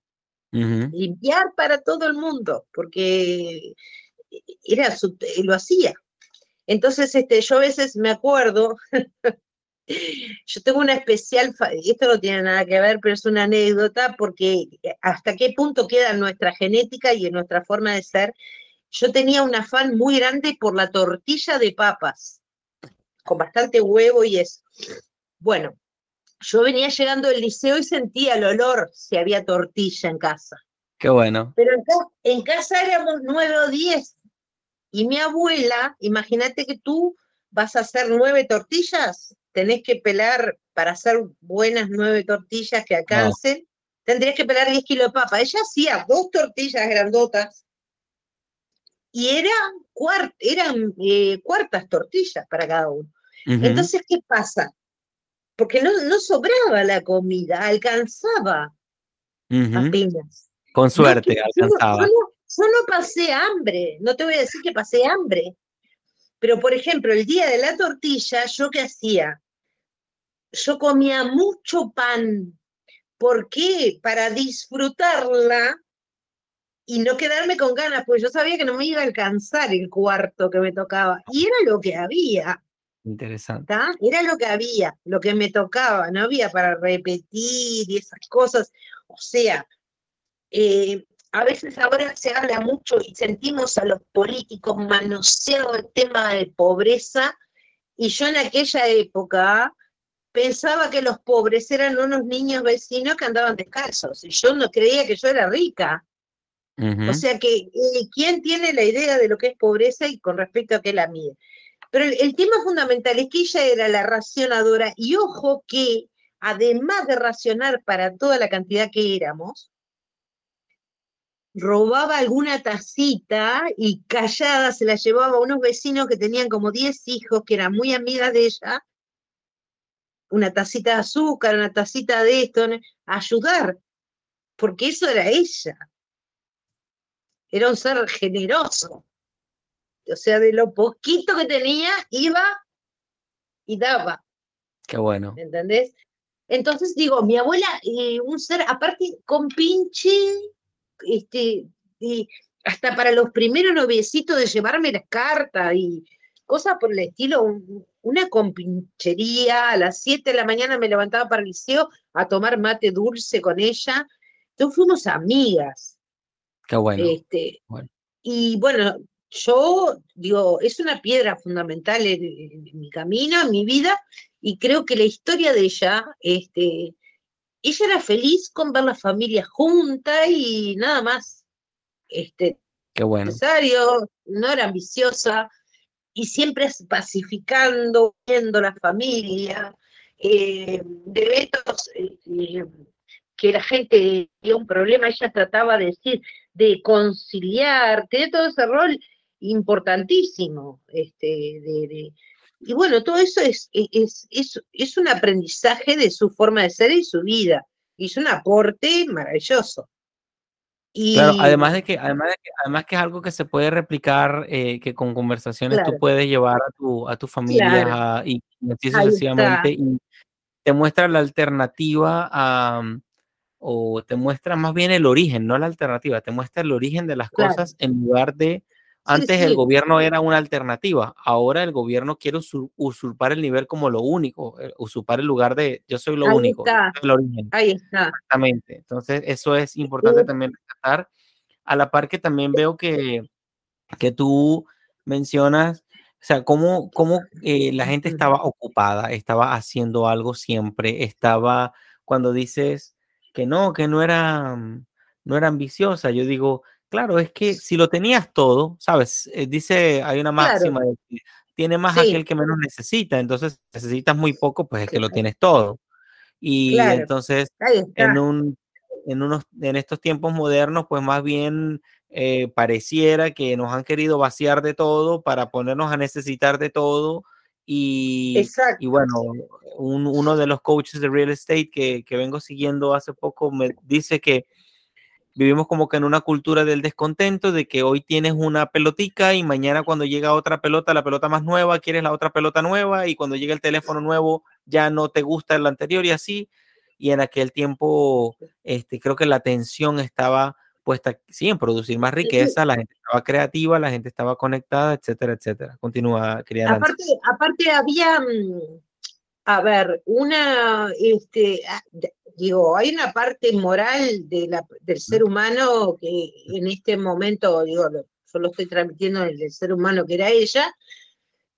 limpiar para todo el mundo, porque era lo hacía. Entonces, este, yo a veces me acuerdo, yo tengo una especial, esto no tiene nada que ver, pero es una anécdota, porque hasta qué punto queda en nuestra genética y en nuestra forma de ser, yo tenía un afán muy grande por la tortilla de papas, con bastante huevo y eso. Bueno, yo venía llegando del liceo y sentía el olor si había tortilla en casa. Qué bueno. Pero en, casa éramos nueve o diez. Y mi abuela, imagínate que tú vas a hacer nueve tortillas, tenés que pelar para hacer buenas nueve tortillas que alcancen, tendrías que pelar diez kilos de papa. Ella hacía dos tortillas grandotas y eran, eran eh, cuartas tortillas para cada uno. Entonces, ¿qué pasa? porque no, no sobraba la comida, alcanzaba apenas. Con suerte alcanzaba. Yo no, pasé hambre, no te voy a decir que pasé hambre, pero por ejemplo, el día de la tortilla, ¿yo qué hacía? Yo comía mucho pan. ¿Por qué? Para disfrutarla y no quedarme con ganas, porque yo sabía que no me iba a alcanzar el cuarto que me tocaba. Y era lo que había. Interesante. Era lo que había, lo que me tocaba, no había para repetir y esas cosas. O sea, eh, a veces ahora se habla mucho y sentimos a los políticos manoseado el tema de pobreza, y yo en aquella época pensaba que los pobres eran unos niños vecinos que andaban descalzos, y yo no creía que yo era rica. O sea que, eh, ¿quién tiene la idea de lo que es pobreza y con respecto a qué la mide? Pero el, tema fundamental es que ella era la racionadora y ojo que además de racionar para toda la cantidad que éramos, robaba alguna tacita y callada se la llevaba a unos vecinos que tenían como 10 hijos, que eran muy amigas de ella, una tacita de azúcar, una tacita de esto, a ayudar, porque eso era ella. Era un ser generoso o sea, de lo poquito que tenía, iba y daba. Qué bueno. ¿Entendés? Entonces digo, mi abuela, eh, un ser, aparte con pinche, este, hasta para los primeros noviecitos de llevarme las cartas y cosas por el estilo, una compinchería, a las 7 de la mañana me levantaba para el liceo a tomar mate dulce con ella. Entonces fuimos amigas. Qué bueno. Este, bueno. Y bueno, yo digo, es una piedra fundamental en, mi camino, en mi vida, y creo que la historia de ella, este, ella era feliz con ver la familia junta y nada más. Este, Qué bueno. Necesario, no era ambiciosa y siempre pacificando, viendo la familia, eh, de Betos, eh, que la gente tenía un problema, ella trataba de decir, de conciliar, tenía todo ese rol importantísimo, este, de, y bueno, todo eso es, es, es, es, un aprendizaje de su forma de ser y su vida, y es un aporte maravilloso. Y... Claro, además de que, además de que, además que es algo que se puede replicar, eh, que con conversaciones tú puedes llevar a tu, a tu familia y así sucesivamente, y te muestra la alternativa a, o te muestra más bien el origen, no la alternativa, te muestra el origen de las cosas en lugar de antes el gobierno era una alternativa, ahora el gobierno quiere usurpar el nivel como lo único, eh, usurpar el lugar de yo soy lo único, el origen. Ahí está. Exactamente. Entonces, eso es importante también rescatar. A la par que también veo que, que tú mencionas, o sea, cómo, cómo eh, la gente estaba ocupada, estaba haciendo algo siempre, estaba, cuando dices que no, que no era, no era ambiciosa, yo digo, Claro, es que si lo tenías todo, ¿sabes? Eh, dice, hay una máxima de que tiene más aquel que menos necesita, entonces necesitas muy poco, pues es que lo tienes todo. Y entonces, en, un, en, unos, en estos tiempos modernos, pues más bien eh, pareciera que nos han querido vaciar de todo para ponernos a necesitar de todo. Y, y bueno, uno de los coaches de real estate que, que vengo siguiendo hace poco me dice que vivimos como que en una cultura del descontento, de que hoy tienes una pelotica y mañana cuando llega otra pelota, la pelota más nueva, quieres la otra pelota nueva y cuando llega el teléfono nuevo ya no te gusta el anterior y así. Y en aquel tiempo, este, creo que la atención estaba puesta, sí, en producir más riqueza, la gente estaba creativa, la gente estaba conectada, etcétera, etcétera. Continúa, querida aparte, aparte había, mm, a ver, una, este, ah, digo, hay una parte moral de la, del ser humano que en este momento, digo, yo lo estoy transmitiendo en el ser humano que era ella,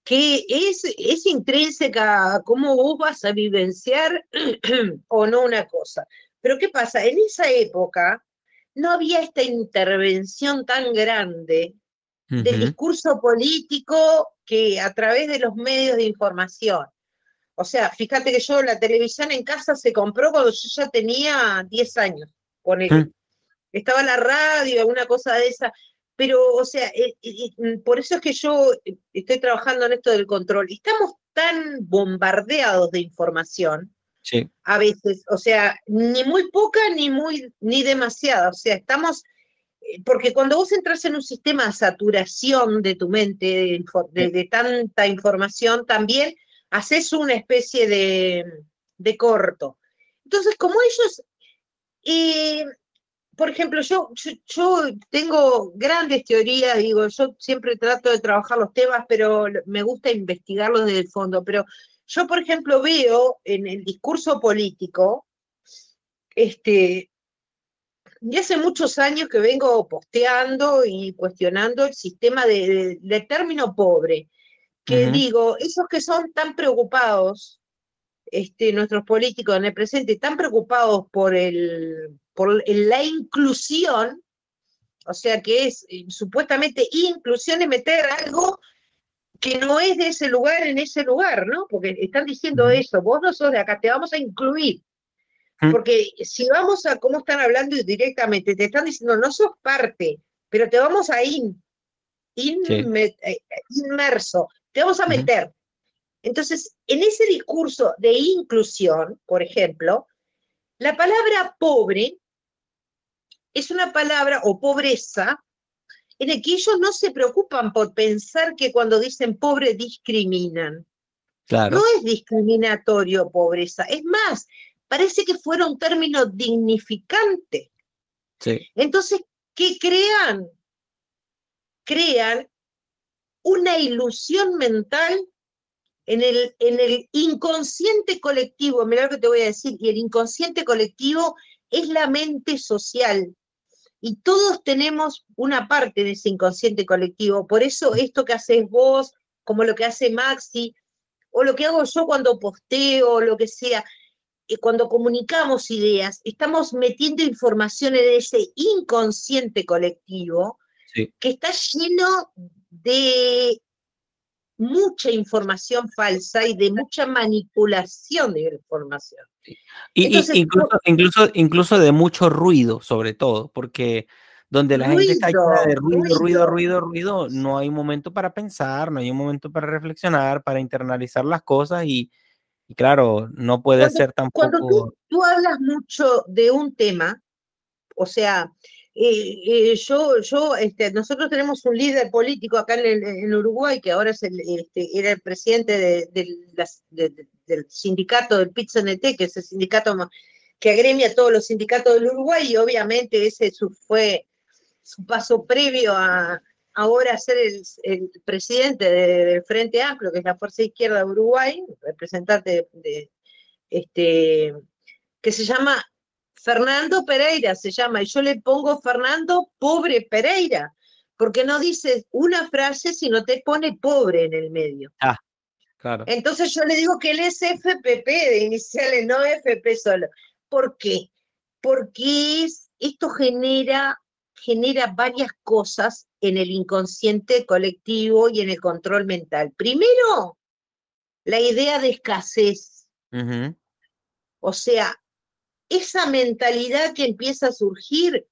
que es, es intrínseca a cómo vos vas a vivenciar o no una cosa. Pero ¿qué pasa? En esa época no había esta intervención tan grande del discurso político que a través de los medios de información. O sea, fíjate que yo la televisión en casa se compró cuando yo ya tenía 10 años, con él. Estaba la radio, alguna cosa de esa. Pero, o sea, eh, eh, mm, por eso es que yo estoy trabajando en esto del control. Estamos tan bombardeados de información, sí. a veces, o sea, ni muy poca ni muy, ni demasiada. O sea, estamos, eh, porque cuando vos entras en un sistema de saturación de tu mente, de tanta información, también haces una especie de, corto. Entonces, como ellos, eh, por ejemplo, yo, yo, tengo grandes teorías, digo, yo siempre trato de trabajar los temas, pero me gusta investigarlos desde el fondo, pero yo, por ejemplo, veo en el discurso político, este, y hace muchos años que vengo posteando y cuestionando el sistema de término pobre que digo, esos que son tan preocupados, este, nuestros políticos en el presente, tan preocupados por, el, por la inclusión, o sea que es eh, supuestamente inclusión es meter algo que no es de ese lugar en ese lugar, ¿no? Porque están diciendo eso, vos no sos de acá, te vamos a incluir. Porque si vamos a cómo están hablando directamente, te están diciendo, no sos parte, pero te vamos a in, eh, inmerso te vamos a meter. Entonces, en ese discurso de inclusión, por ejemplo, la palabra pobre es una palabra o pobreza en el que ellos no se preocupan por pensar que cuando dicen pobre discriminan. Claro. No es discriminatorio pobreza, es más, parece que fuera un término dignificante. Sí. Entonces, ¿qué crean? Crean una ilusión mental en el, en el inconsciente colectivo, mira lo que te voy a decir, y el inconsciente colectivo es la mente social. Y todos tenemos una parte de ese inconsciente colectivo. Por eso esto que haces vos, como lo que hace Maxi, o lo que hago yo cuando posteo, o lo que sea, cuando comunicamos ideas, estamos metiendo información en ese inconsciente colectivo que está lleno de mucha información falsa y de mucha manipulación de información. Y, incluso, incluso, incluso de mucho ruido, sobre todo, porque donde la gente está llena de ruido, ruido, ruido, ruido, no hay un momento para pensar, no hay un momento para reflexionar, para internalizar las cosas y, claro, no puede ser tampoco... Cuando tú, tú, hablas mucho de un tema, o sea, eh, eh, yo, yo, este, nosotros tenemos un líder político acá en, Uruguay que ahora es el, este, era el presidente de, del sindicato del PITCNT, que es el sindicato que agremia a todos los sindicatos del Uruguay, y obviamente ese fue su paso previo a ahora ser el, presidente del Frente Amplio, que es la Fuerza Izquierda de Uruguay, representante de, este, que se llama Fernando Pereira, se llama, y yo le pongo Fernando Pobre Pereira, porque no dice una frase, sino te pone pobre en el medio. Ah, claro. Entonces yo le digo que él es FPP de iniciales, no FP solo. ¿Por qué? Porque esto genera genera varias cosas en el inconsciente colectivo y en el control mental. Primero, la idea de escasez. O sea, esa mentalidad que empieza a surgir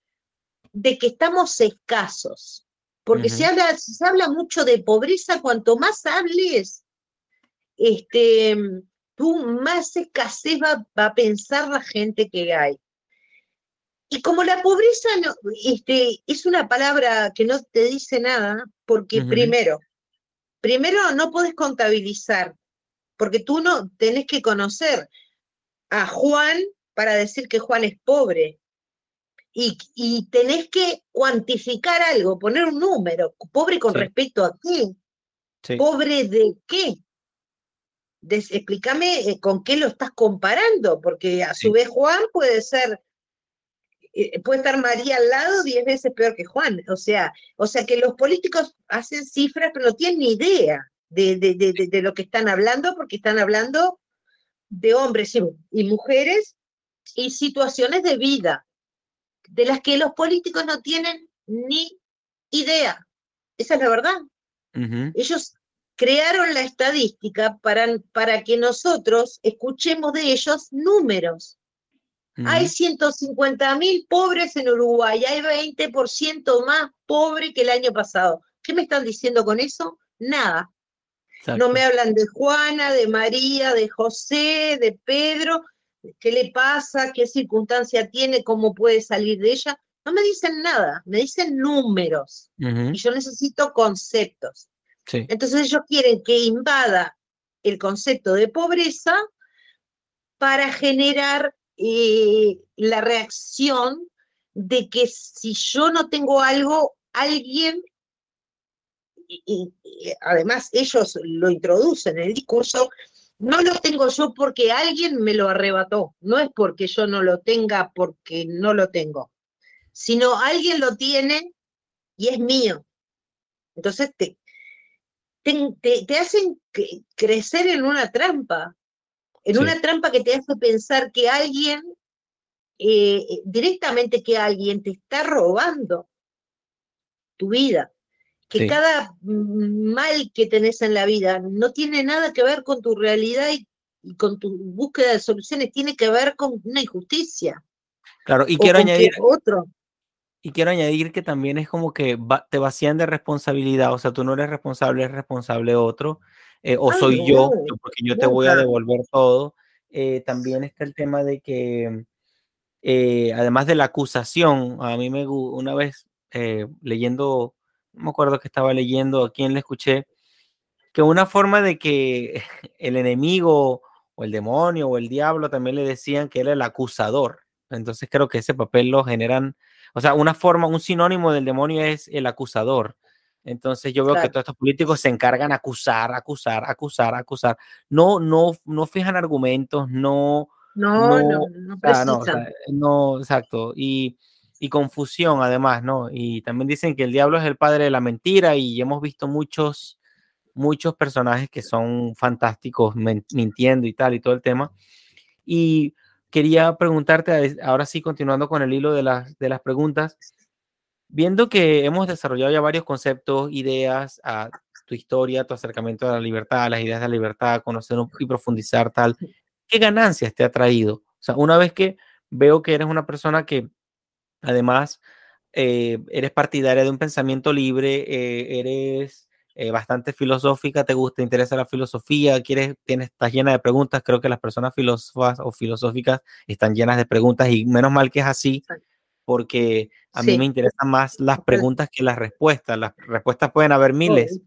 de que estamos escasos. Porque se, habla, se habla mucho de pobreza, cuanto más hables, este, tú más escasez va, va a pensar la gente que hay. Y como la pobreza no, este, es una palabra que no te dice nada, porque primero, primero no puedes contabilizar, porque tú no tenés que conocer a Juan para decir que Juan es pobre. Y, y tenés que cuantificar algo, poner un número. ¿Pobre con respecto a qué? ¿Pobre de qué? Explícame eh, con qué lo estás comparando, porque a su vez Juan puede ser eh, puede estar María al lado diez veces peor que Juan. O sea, o sea que los políticos hacen cifras, pero no tienen ni idea de, de, lo que están hablando, porque están hablando de hombres y, mujeres y situaciones de vida, de las que los políticos no tienen ni idea. Esa es la verdad. Ellos crearon la estadística para, para que nosotros escuchemos de ellos números. Hay 150 mil pobres en Uruguay, hay 20% más pobres que el año pasado. ¿Qué me están diciendo con eso? Nada. No me hablan de Juana, de María, de José, de Pedro, qué le pasa, qué circunstancia tiene, cómo puede salir de ella. No me dicen nada, me dicen números. Y yo necesito conceptos. Entonces ellos quieren que invada el concepto de pobreza para generar eh, la reacción de que si yo no tengo algo, alguien, y, además ellos lo introducen en el discurso, no lo tengo yo porque alguien me lo arrebató, no es porque yo no lo tenga porque no lo tengo, sino alguien lo tiene y es mío. Entonces te, te, te hacen crecer en una trampa, en una trampa que te hace pensar que alguien, eh, eh, directamente que alguien te está robando tu vida, que cada mal que tenés en la vida no tiene nada que ver con tu realidad y, con tu búsqueda de soluciones, tiene que ver con una injusticia. Claro, y quiero añadir otro. Y quiero añadir que también es como que te vacían de responsabilidad, o sea, tú no eres responsable, es responsable otro. Eh, o soy yo, porque yo te voy a devolver todo. Eh, también está el tema de que, eh, además de la acusación, a mí me una vez leyendo, no me acuerdo que estaba leyendo, a quién le escuché, que una forma de que el enemigo o el demonio o el diablo también le decían que era el acusador. Entonces creo que ese papel lo generan, o sea, una forma, un sinónimo del demonio es el acusador. Entonces yo veo que todos estos políticos se encargan a acusar, acusar, acusar, acusar. No, no, no fijan argumentos, no. No, no, no, no, exacto. Y, y, confusión además, ¿no? Y también dicen que el diablo es el padre de la mentira y hemos visto muchos, muchos personajes que son fantásticos mintiendo y tal y todo el tema. Y quería preguntarte, ahora sí, continuando con el hilo de las, de las preguntas, Viendo que hemos desarrollado ya varios conceptos, ideas, a tu historia, tu acercamiento a la libertad, a las ideas de la libertad, conocer y profundizar tal, ¿qué ganancias te ha traído sea, una vez que veo que eres una persona que además eh, eres partidaria de un pensamiento libre, eh, eres eh, bastante filosófica, te gusta, te interesa la filosofía, quieres, tienes, estás llena de preguntas. Creo que las personas filósofas o filosóficas están llenas de preguntas y menos mal que es así, porque a mí me interesan más las preguntas que las respuestas. Las respuestas pueden haber miles.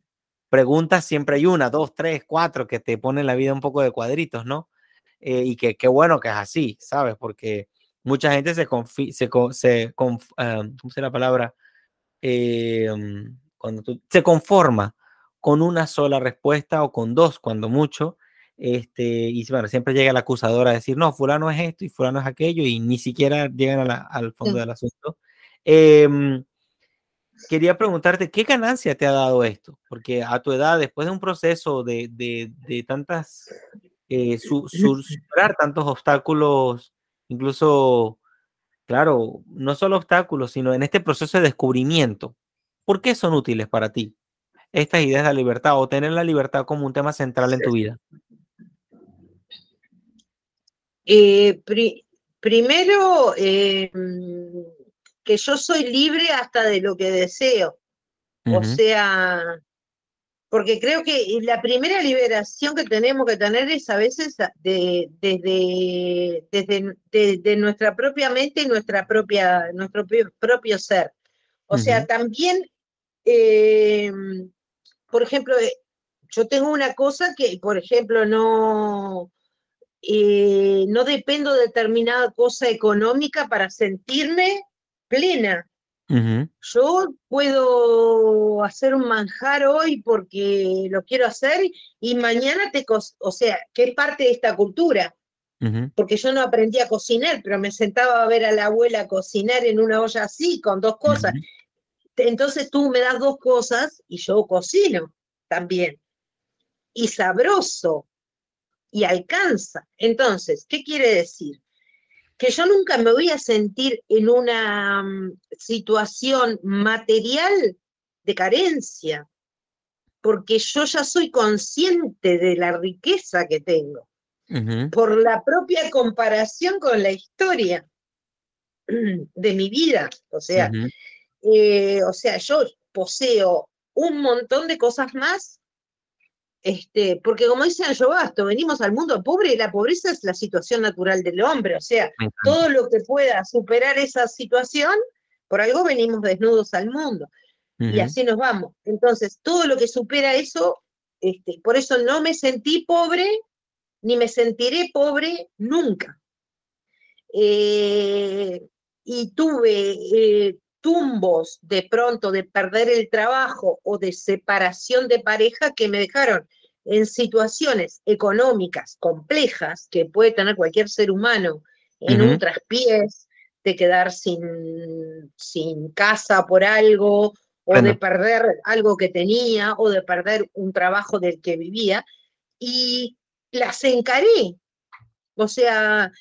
Preguntas siempre hay una, dos, tres, cuatro que te ponen la vida un poco de cuadritos, ¿no? y que qué bueno que es así, ¿sabes? Porque mucha gente se, confi se, se ¿cómo se la palabra? Eh, cuando tú, se conforma con una sola respuesta o con dos, cuando mucho, este, y bueno, siempre llega el acusador a decir, no, fulano es esto y fulano es aquello, y ni siquiera llegan al fondo del asunto. Em, quería preguntarte, ¿qué ganancia te ha dado esto? Porque a tu edad, después de un proceso de, de, de tantas, eh, superar tantos obstáculos incluso, claro, no solo obstáculos, sino en este proceso de descubrimiento. ¿Por qué son útiles para ti estas ideas de la libertad o tener la libertad como un tema central en tu vida? Eh, primero, em, que yo soy libre hasta de lo que deseo. O sea, porque creo que la primera liberación que tenemos que tener es a veces de, desde, desde, nuestra propia mente y nuestra propia, nuestro propio ser. O sea, también, eh, por ejemplo, eh, yo tengo una cosa que, por ejemplo, no, eh, no dependo de determinada cosa económica para sentirme plena. Yo puedo hacer un manjar hoy porque lo quiero hacer y mañana te, o sea, que es parte de esta cultura. Porque yo no aprendí a cocinar, pero me sentaba a ver a la abuela cocinar en una olla así, con dos cosas. Entonces tú me das dos cosas y yo cocino también. Y sabroso. Y alcanza. Entonces, ¿qué quiere decir? que yo nunca me voy a sentir en una mm, situación material de carencia, porque yo ya soy consciente de la riqueza que tengo, por la propia comparación con la historia de mi vida. O sea, eh, o sea, yo poseo un montón de cosas más este, porque como dice Anjo Basto, venimos al mundo pobre y la pobreza es la situación natural del hombre, o sea, todo lo que pueda superar esa situación, por algo venimos desnudos al mundo. Y así nos vamos. Entonces, todo lo que supera eso, este, por eso no me sentí pobre, ni me sentiré pobre nunca. Eh, y tuve eh, tumbos de pronto de perder el trabajo o de separación de pareja que me dejaron en situaciones económicas complejas que puede tener cualquier ser humano en un traspiés, de quedar sin, sin casa por algo, o de perder algo que tenía, o de perder un trabajo del que vivía, y las encaré. O sea,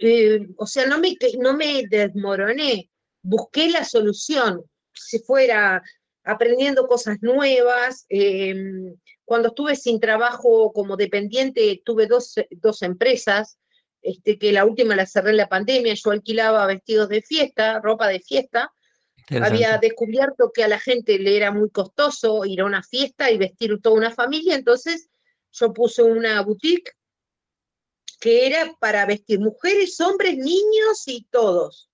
eh, o sea no, me, no me desmoroné, busqué la solución, si fuera aprendiendo cosas nuevas. Em, cuando estuve sin trabajo como dependiente, tuve dos, empresas, este, que la última la cerré en la pandemia, yo alquilaba vestidos de fiesta, ropa de fiesta. Había descubierto que a la gente le era muy costoso ir a una fiesta y vestir toda una familia, entonces yo puse una boutique que era para vestir mujeres, hombres, niños y todos.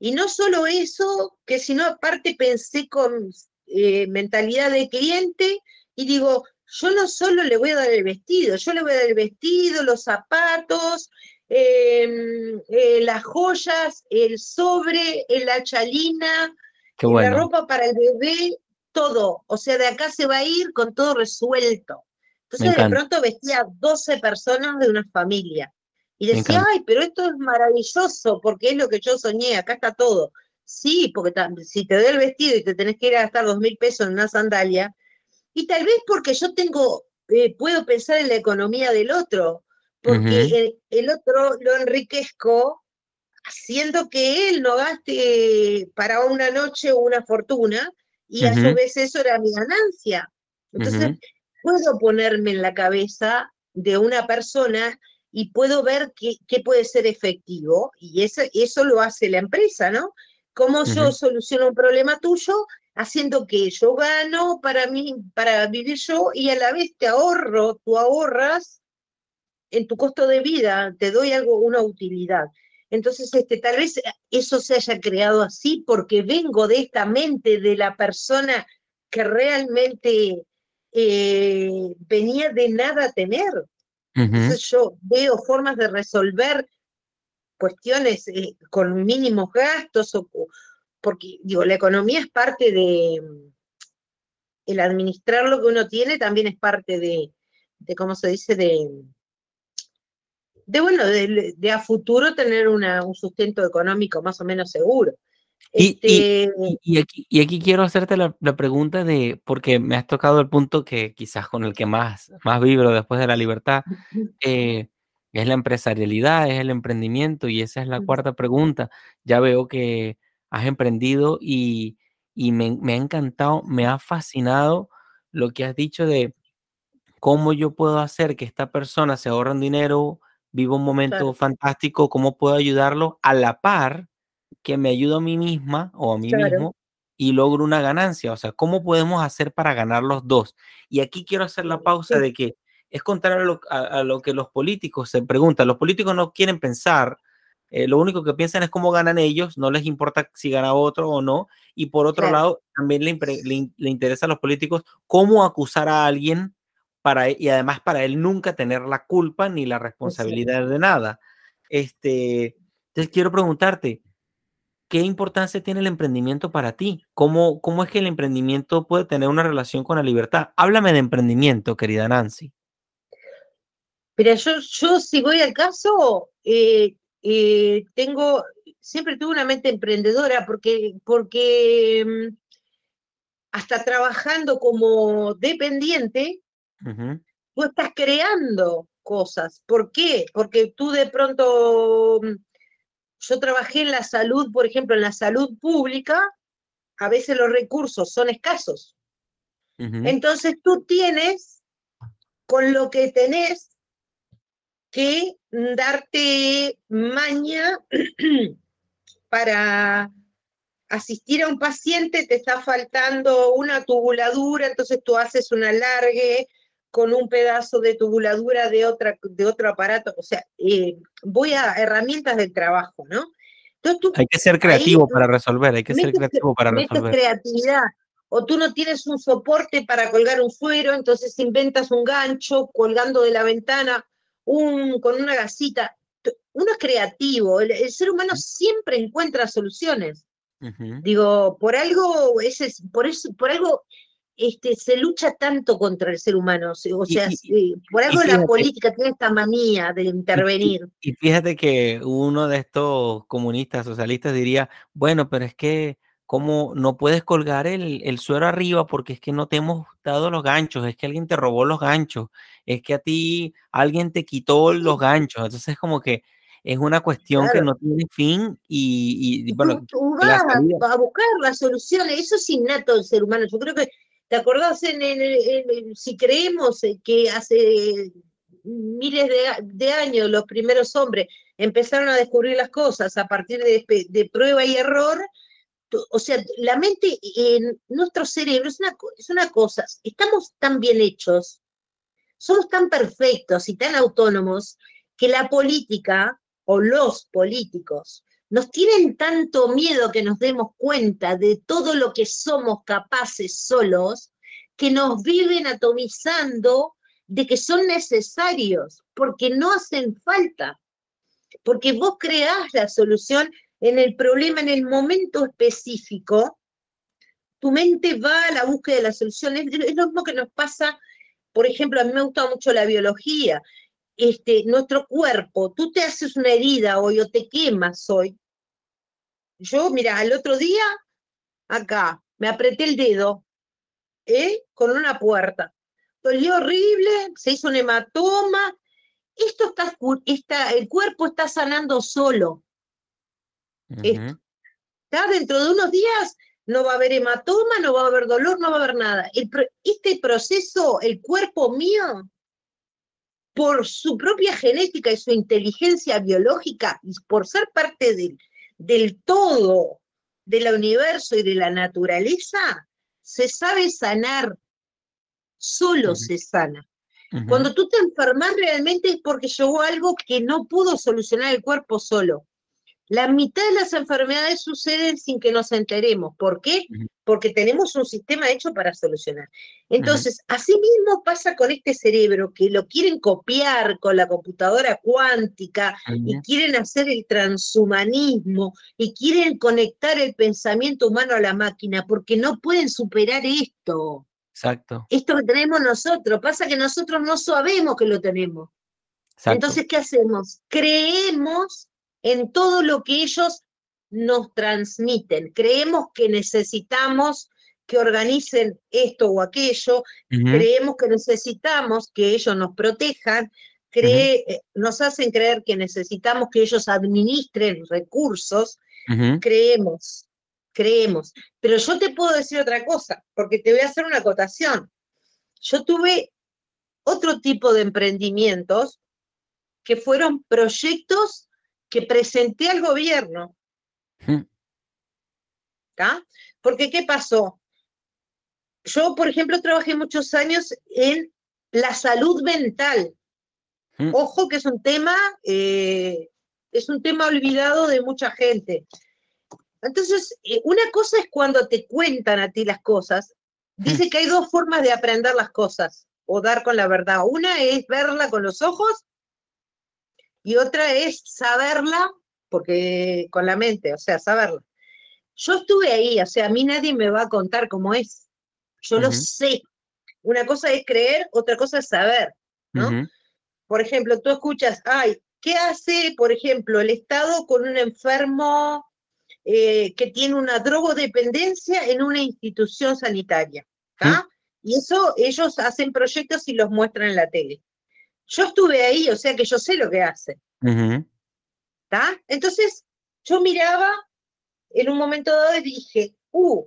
Y no solo eso, que sino aparte pensé con eh, mentalidad de cliente y digo, yo no solo le voy a dar el vestido, yo le voy a dar el vestido, los zapatos, em, eh, las joyas, el sobre, la chalina, la ropa para el bebé, todo. O sea, de acá se va a ir con todo resuelto. Entonces de pronto vestía 12 personas de una familia. Y decía, ay, pero esto es maravilloso porque es lo que yo soñé, acá está todo. Sí, porque si te doy el vestido y te tenés que ir a gastar dos mil pesos en una sandalia, y tal vez porque yo tengo, eh, puedo pensar en la economía del otro, porque el, otro lo enriquezco haciendo que él no gaste para una noche una fortuna, y a su vez eso era mi ganancia. Entonces, puedo ponerme en la cabeza de una persona y puedo ver qué, puede ser efectivo y eso, eso lo hace la empresa, ¿no? ¿Cómo yo soluciono un problema tuyo haciendo que yo gano para mí, para vivir yo y a la vez te ahorro, tú ahorras en tu costo de vida, te doy algo, una utilidad. Entonces, este, tal vez eso se haya creado así porque vengo de esta mente de la persona que realmente eh, venía de nada a tener. Entonces yo veo formas de resolver cuestiones eh, con mínimos gastos, o, porque digo, la economía es parte de, el administrar lo que uno tiene también es parte de, de ¿cómo se dice?, de, de bueno, de, a futuro tener una, un sustento económico más o menos seguro. Y, este y, aquí, y, aquí, quiero hacerte la, pregunta de, porque me has tocado el punto que quizás con el que más, más vibro después de la libertad, eh, es la empresarialidad, es el emprendimiento, y esa es la cuarta pregunta. Ya veo que has emprendido y, me, me, ha encantado, me ha fascinado lo que has dicho de cómo yo puedo hacer que esta persona se ahorre un dinero, viva un momento fantástico, cómo puedo ayudarlo a la par que me ayudo a mí misma o a mí mismo y logro una ganancia. O sea, ¿cómo podemos hacer para ganar los dos? Y aquí quiero hacer la pausa de que es contrario a lo, que los políticos se preguntan. Los políticos no quieren pensar, eh, lo único que piensan es cómo ganan ellos, no les importa si gana otro o no. Y por otro lado, también le, le, interesa a los políticos cómo acusar a alguien para, y además para él nunca tener la culpa ni la responsabilidad de nada. Este, entonces quiero preguntarte, ¿qué importancia tiene el emprendimiento para ti? ¿Cómo, ¿Cómo es que el emprendimiento puede tener una relación con la libertad? Háblame de emprendimiento, querida Nancy. Mira, yo, yo si voy al caso, eh, eh, tengo, siempre tuve una mente emprendedora porque, porque mm, hasta trabajando como dependiente, tú estás creando cosas. ¿Por qué? Porque tú de pronto mm, yo trabajé en la salud, por ejemplo, en la salud pública, a veces los recursos son escasos. Entonces tú tienes, con lo que tenés, que darte maña para asistir a un paciente, te está faltando una tubuladura, entonces tú haces un alargue, con un pedazo de tubuladura de, otra, de otro aparato, o sea, eh, voy a herramientas del trabajo, ¿no? hay que ser creativo para resolver, hay que ser creativo para resolver. creatividad, o tú no tienes un soporte para colgar un suero, entonces inventas un gancho colgando de la ventana un, con una gasita. Uno es creativo, el, ser humano siempre encuentra soluciones. Digo, por algo, ese, por, eso, por algo este, se lucha tanto contra el ser humano. O sea, por algo la política tiene esta manía de intervenir. Y, fíjate que uno de estos comunistas, socialistas diría, bueno, pero es que como no puedes colgar el, suero arriba porque es que no te hemos dado los ganchos, es que alguien te robó los ganchos, es que a ti alguien te quitó los ganchos. Entonces es como que es una cuestión que no tiene fin y, bueno, tú, vas a, buscar las soluciones, eso es innato del ser humano. Yo creo que ¿Te acordás en, si creemos que hace miles de, años los primeros hombres empezaron a descubrir las cosas a partir de, prueba y error? O sea, la mente en nuestro cerebro es una, es una cosa, estamos tan bien hechos, somos tan perfectos y tan autónomos que la política o los políticos nos tienen tanto miedo que nos demos cuenta de todo lo que somos capaces solos, que nos viven atomizando de que son necesarios, porque no hacen falta, porque vos creás la solución en el problema, en el momento específico, tu mente va a la búsqueda de la solución. Es, lo mismo que nos pasa, por ejemplo, a mí me gusta mucho la biología, este, nuestro cuerpo, tú te haces una herida hoy o te quemas hoy. Yo, mira, el otro día, acá, me apreté el dedo, ¿eh? Con una puerta. Dolió horrible, se hizo un hematoma. Esto está, está el cuerpo está sanando solo. Está dentro de unos días no va a haber hematoma, no va a haber dolor, no va a haber nada. este proceso, el cuerpo mío, por su propia genética y su inteligencia biológica, y por ser parte del, del todo del universo y de la naturaleza, se sabe sanar, solo se sana. Cuando tú te enfermas realmente es porque llegó algo que no pudo solucionar el cuerpo solo. La mitad de las enfermedades suceden sin que nos enteremos. ¿Por qué? Porque tenemos un sistema hecho para solucionar. Entonces, así mismo pasa con este cerebro, que lo quieren copiar con la computadora cuántica y quieren hacer el transhumanismo y quieren conectar el pensamiento humano a la máquina, porque no pueden superar esto. Exacto. Esto que tenemos nosotros. Pasa que nosotros no sabemos que lo tenemos. Entonces, ¿qué hacemos? Creemos en todo lo que ellos nos transmiten. Creemos que necesitamos que organicen esto o aquello, creemos que necesitamos que ellos nos protejan, eh, nos hacen creer que necesitamos que ellos administren recursos, creemos, creemos. Pero yo te puedo decir otra cosa, porque te voy a hacer una acotación. Yo tuve otro tipo de emprendimientos que fueron proyectos que presenté al gobierno. ¿Está? Porque, ¿qué pasó? Yo, por ejemplo, trabajé muchos años en la salud mental. Ojo que es un tema, eh, es un tema olvidado de mucha gente. Entonces, eh, una cosa es cuando te cuentan a ti las cosas. Dice que hay dos formas de aprender las cosas o dar con la verdad. Una es verla con los ojos y otra es saberla, porque con la mente, o sea, saberla. Yo estuve ahí, o sea, a mí nadie me va a contar cómo es. Yo lo sé. Una cosa es creer, otra cosa es saber, ¿no? Por ejemplo, tú escuchas, ay, ¿qué hace, por ejemplo, el Estado con un enfermo eh, que tiene una drogodependencia en una institución sanitaria? Y eso ellos hacen proyectos y los muestran en la tele. Yo estuve ahí, o sea que yo sé lo que hace. ¿Está? Entonces, yo miraba en un momento dado y dije, uh,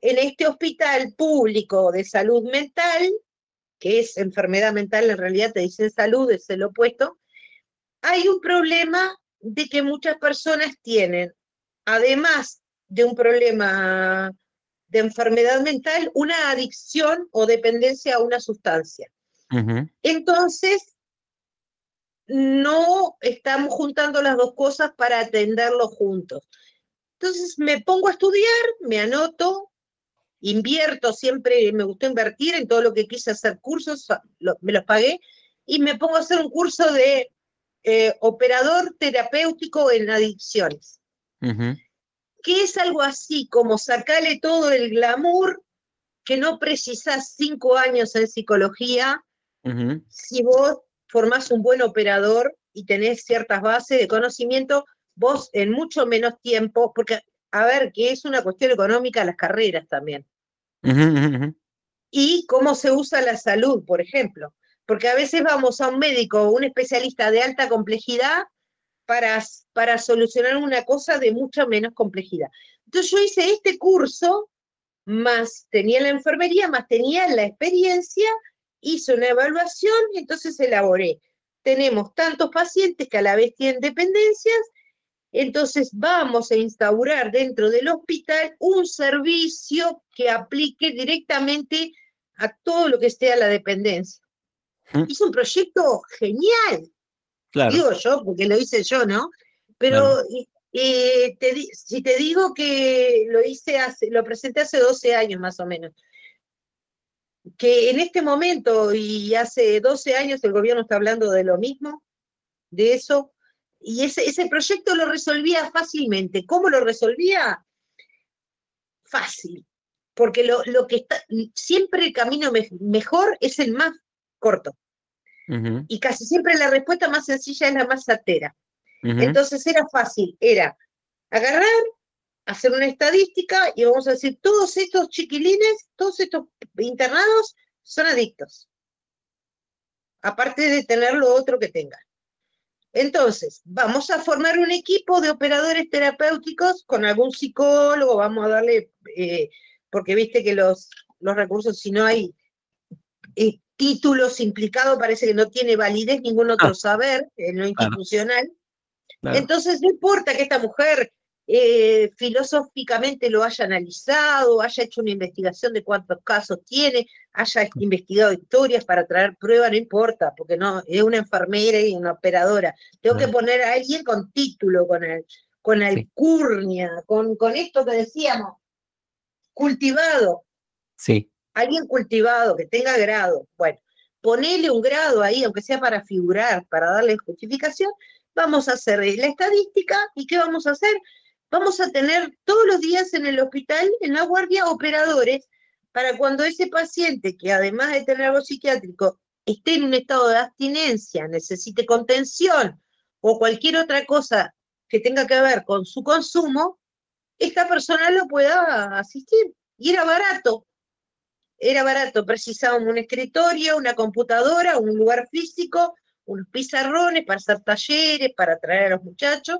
en este hospital público de salud mental, que es enfermedad mental, en realidad te dicen salud, es el opuesto, hay un problema de que muchas personas tienen, además de un problema de enfermedad mental, una adicción o dependencia a una sustancia. Entonces, no estamos juntando las dos cosas para atenderlo juntos. Entonces me pongo a estudiar, me anoto, invierto, siempre me gustó invertir en todo lo que quise hacer cursos, me los pagué, y me pongo a hacer un curso de eh, operador terapéutico en adicciones. Que es algo así como sacarle todo el glamour que no precisas cinco años en psicología si vos formás un buen operador y tenés ciertas bases de conocimiento, vos en mucho menos tiempo, porque, a ver, que es una cuestión económica las carreras también. Y cómo se usa la salud, por ejemplo. Porque a veces vamos a un médico o un especialista de alta complejidad para, para solucionar una cosa de mucha menos complejidad. Entonces yo hice este curso, más tenía la enfermería, más tenía la experiencia hice una evaluación y entonces elaboré. Tenemos tantos pacientes que a la vez tienen dependencias, entonces vamos a instaurar dentro del hospital un servicio que aplique directamente a todo lo que esté a la dependencia. Es un proyecto genial. Digo yo, porque lo hice yo, ¿no? Pero eh, si te digo que lo hice hace, lo presenté hace 12 años más o menos que en este momento y hace 12 años el gobierno está hablando de lo mismo, de eso, y ese, ese proyecto lo resolvía fácilmente. ¿Cómo lo resolvía? Fácil, porque lo, lo que está, siempre el camino mejor es el más corto. Y casi siempre la respuesta más sencilla es la más certera. Entonces era fácil, era agarrar, hacer una estadística y vamos a decir, todos estos chiquilines, todos estos internados son adictos. Aparte de tener lo otro que tengan. Entonces, vamos a formar un equipo de operadores terapéuticos con algún psicólogo, vamos a darle, eh, porque viste que los, los recursos, si no hay eh, títulos implicados, parece que no tiene validez ningún otro ah. saber en lo institucional. Entonces, no importa que esta mujer eh, filosóficamente lo haya analizado, haya hecho una investigación de cuántos casos tiene, haya investigado historias para traer pruebas, no importa, porque no, es una enfermera y una operadora. Tengo que poner a alguien con título, con el, con alcurnia, con, con esto que decíamos, cultivado. Sí. Alguien cultivado, que tenga grado. Bueno, ponele un grado ahí, aunque sea para figurar, para darle justificación, vamos a hacer la estadística y ¿qué vamos a hacer? Vamos a tener todos los días en el hospital, en la guardia, operadores para cuando ese paciente, que además de tener algo psiquiátrico, esté en un estado de abstinencia, necesite contención o cualquier otra cosa que tenga que ver con su consumo, esta persona lo pueda asistir. Y era barato, era barato, precisábamos un escritorio, una computadora, un lugar físico, unos pizarrones para hacer talleres, para traer a los muchachos,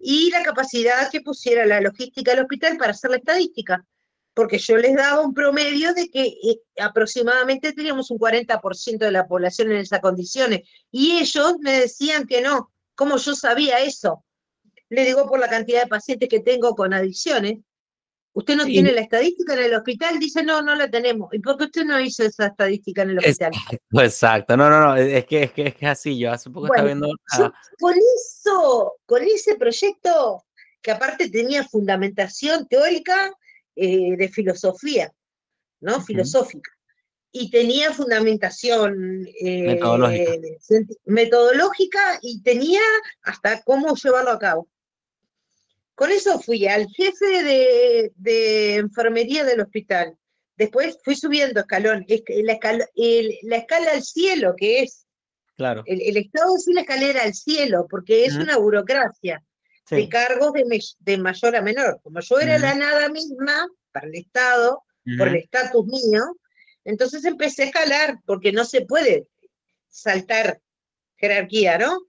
y la capacidad que pusiera la logística del hospital para hacer la estadística, porque yo les daba un promedio de que eh, aproximadamente teníamos un 40% de la población en esas condiciones, y ellos me decían que no, ¿cómo yo sabía eso? Le digo por la cantidad de pacientes que tengo con adicciones, Usted no tiene la estadística en el hospital, dice, no, no la tenemos. ¿Y por qué usted no hizo esa estadística en el hospital? Exacto, no, no, no, es que es, que, es, que así, yo hace poco estaba viendo... con eso, con ese proyecto, que aparte tenía fundamentación teórica eh, de filosofía, ¿no? Filosófica. Y tenía fundamentación eh, metodológica y tenía hasta cómo llevarlo a cabo. Con eso fui al jefe de, enfermería del hospital. Después fui subiendo escalón, la escala, la escala al cielo, que es. Claro. El, Estado es una escalera al cielo, porque es una burocracia de cargos de, mayor a menor. Como yo era la nada misma para el Estado, por el estatus mío, entonces empecé a escalar, porque no se puede saltar jerarquía, ¿no?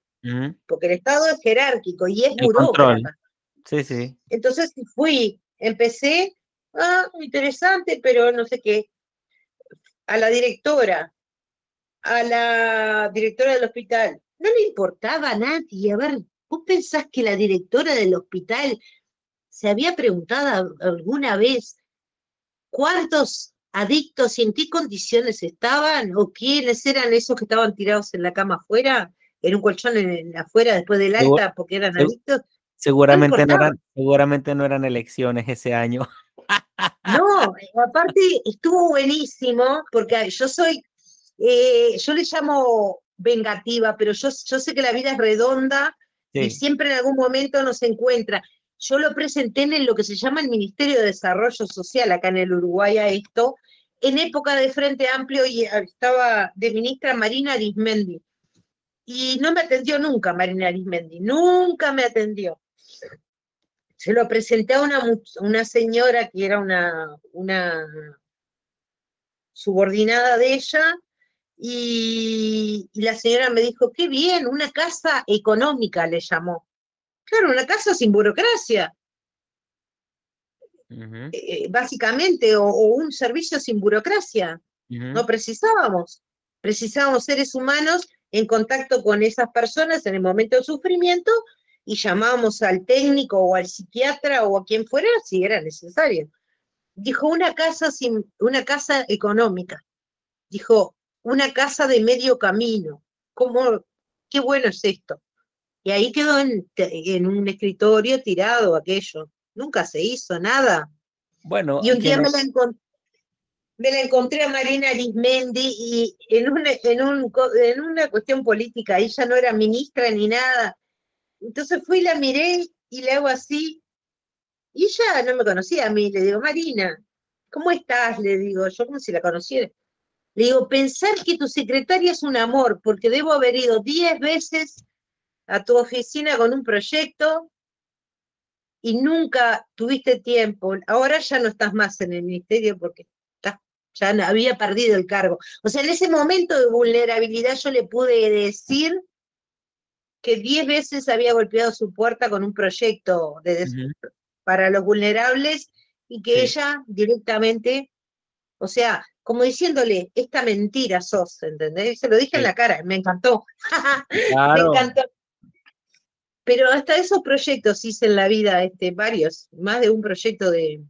Porque el Estado es jerárquico y es burócrata. Sí, sí. Entonces fui, empecé, ah, interesante, pero no sé qué, a la directora, a la directora del hospital. No le importaba a nadie. A ver, ¿vos pensás que la directora del hospital se había preguntado alguna vez cuántos adictos y en qué condiciones estaban o quiénes eran esos que estaban tirados en la cama afuera, en un colchón en, afuera después del alta porque eran adictos? Seguramente no, eran, seguramente no eran elecciones ese año. No, aparte estuvo buenísimo, porque yo soy, eh, yo le llamo vengativa, pero yo, yo sé que la vida es redonda y siempre en algún momento nos encuentra. Yo lo presenté en lo que se llama el Ministerio de Desarrollo Social acá en el Uruguay a esto, en época de Frente Amplio y estaba de ministra Marina Arismendi. Y no me atendió nunca Marina Arismendi, nunca me atendió se lo presenté a una, una señora que era una, una subordinada de ella, y, la señora me dijo, qué bien, una casa económica le llamó. Claro, una casa sin burocracia. Eh, básicamente, o, un servicio sin burocracia. No precisábamos. Precisábamos seres humanos en contacto con esas personas en el momento de sufrimiento y llamábamos al técnico o al psiquiatra o a quien fuera si era necesario. Dijo una casa sin, una casa económica. Dijo una casa de medio camino. ¿Cómo, qué bueno es esto? Y ahí quedó en, un escritorio tirado aquello. Nunca se hizo nada. Bueno, y un día me, la me la encontré a Marina Arismendi y en una, en, un, en una cuestión política, ella no era ministra ni nada, entonces fui, la miré y le hago así. Y ella no me conocía a mí. Le digo, Marina, ¿cómo estás? Le digo, yo como si la conociera. Le digo, pensar que tu secretaria es un amor, porque debo haber ido diez veces a tu oficina con un proyecto y nunca tuviste tiempo. Ahora ya no estás más en el ministerio porque ya había perdido el cargo. O sea, en ese momento de vulnerabilidad yo le pude decir que diez veces había golpeado su puerta con un proyecto de para los vulnerables y que ella directamente, o sea, como diciéndole, esta mentira sos, ¿entendés? Se lo dije en la cara, me encantó. me encantó. Pero hasta esos proyectos hice en la vida, este, varios, más de un proyecto de,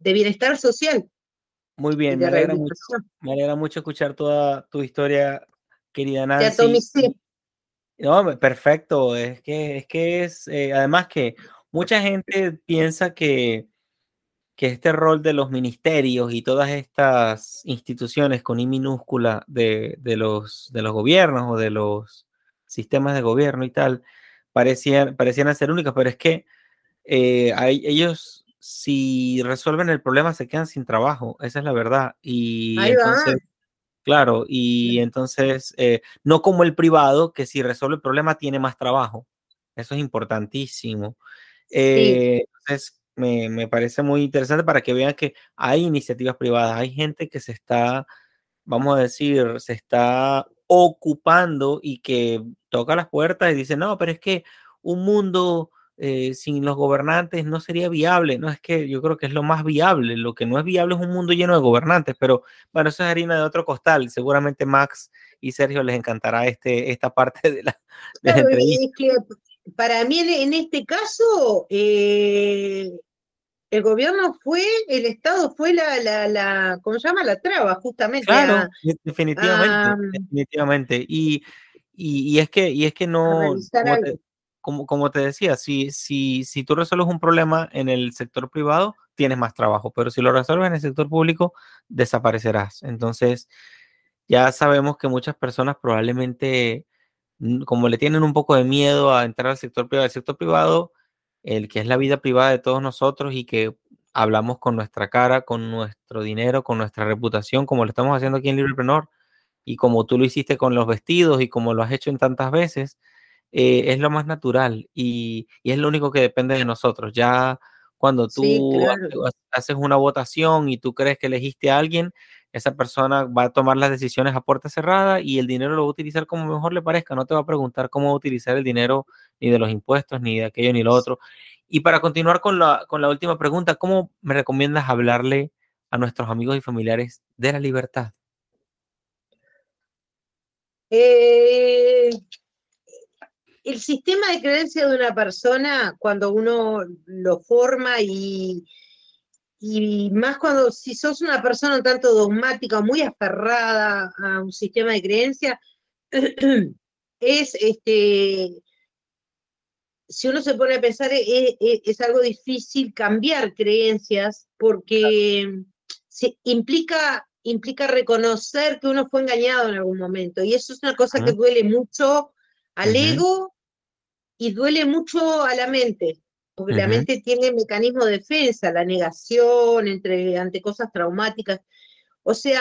bienestar social. Muy bien, me alegra, mucho, me alegra mucho escuchar toda tu historia, querida Nancy. Ya no, perfecto, es que es, que es eh, además que mucha gente piensa que que este rol de los ministerios y todas estas instituciones con I minúscula de, los, de los gobiernos o de los sistemas de gobierno y tal, parecían, parecían ser únicas, pero es que eh, ellos, si resuelven el problema, se quedan sin trabajo, esa es la verdad. Y entonces, claro, y entonces, eh, no como el privado, que si resuelve el problema tiene más trabajo. Eso es importantísimo. Eh, entonces, me, parece muy interesante para que vean que hay iniciativas privadas, hay gente que se está, vamos a decir, se está ocupando y que toca las puertas y dice, no, pero es que un mundo eh, sin los gobernantes no sería viable. No es que yo creo que es lo más viable. Lo que no es viable es un mundo lleno de gobernantes, pero bueno, eso es harina de otro costal. Seguramente Max y Sergio les encantará este, esta parte de la, entrevista para mí en este caso, eh, el gobierno fue, el Estado fue la, la, la, ¿cómo se llama? La traba, justamente. Claro, definitivamente, definitivamente. Y, y, es que, y es que no, como como, te, decía, si, si, si tú resuelves un problema en el sector privado, tienes más trabajo, pero si lo resuelves en el sector público, desaparecerás. Entonces, ya sabemos que muchas personas probablemente como le tienen un poco de miedo a entrar al sector privado, el sector privado, el que es la vida privada de todos nosotros y que hablamos con nuestra cara, con nuestro dinero, con nuestra reputación, como lo estamos haciendo aquí en Librepreneur, y como tú lo hiciste con los vestidos y como lo has hecho en tantas veces, eh, es lo más natural y, y, es lo único que depende de nosotros. Ya cuando tú haces una votación y tú crees que elegiste a alguien, esa persona va a tomar las decisiones a puerta cerrada y el dinero lo va a utilizar como mejor le parezca. No te va a preguntar cómo utilizar el dinero ni de los impuestos, ni de aquello, ni lo otro. Y para continuar con la, con la última pregunta, ¿cómo me recomiendas hablarle a nuestros amigos y familiares de la libertad? Eh, el sistema de creencia de una persona, cuando uno lo forma y, y más cuando si sos una persona un tanto dogmática, muy aferrada a un sistema de creencia, es este, si uno se pone a pensar, es, e, e, es, algo difícil cambiar creencias porque se, implica, implica reconocer que uno fue engañado en algún momento. Y eso es una cosa que duele mucho al ego y duele mucho a la mente porque la mente tiene mecanismo de defensa, la negación entre, ante cosas traumáticas. O sea,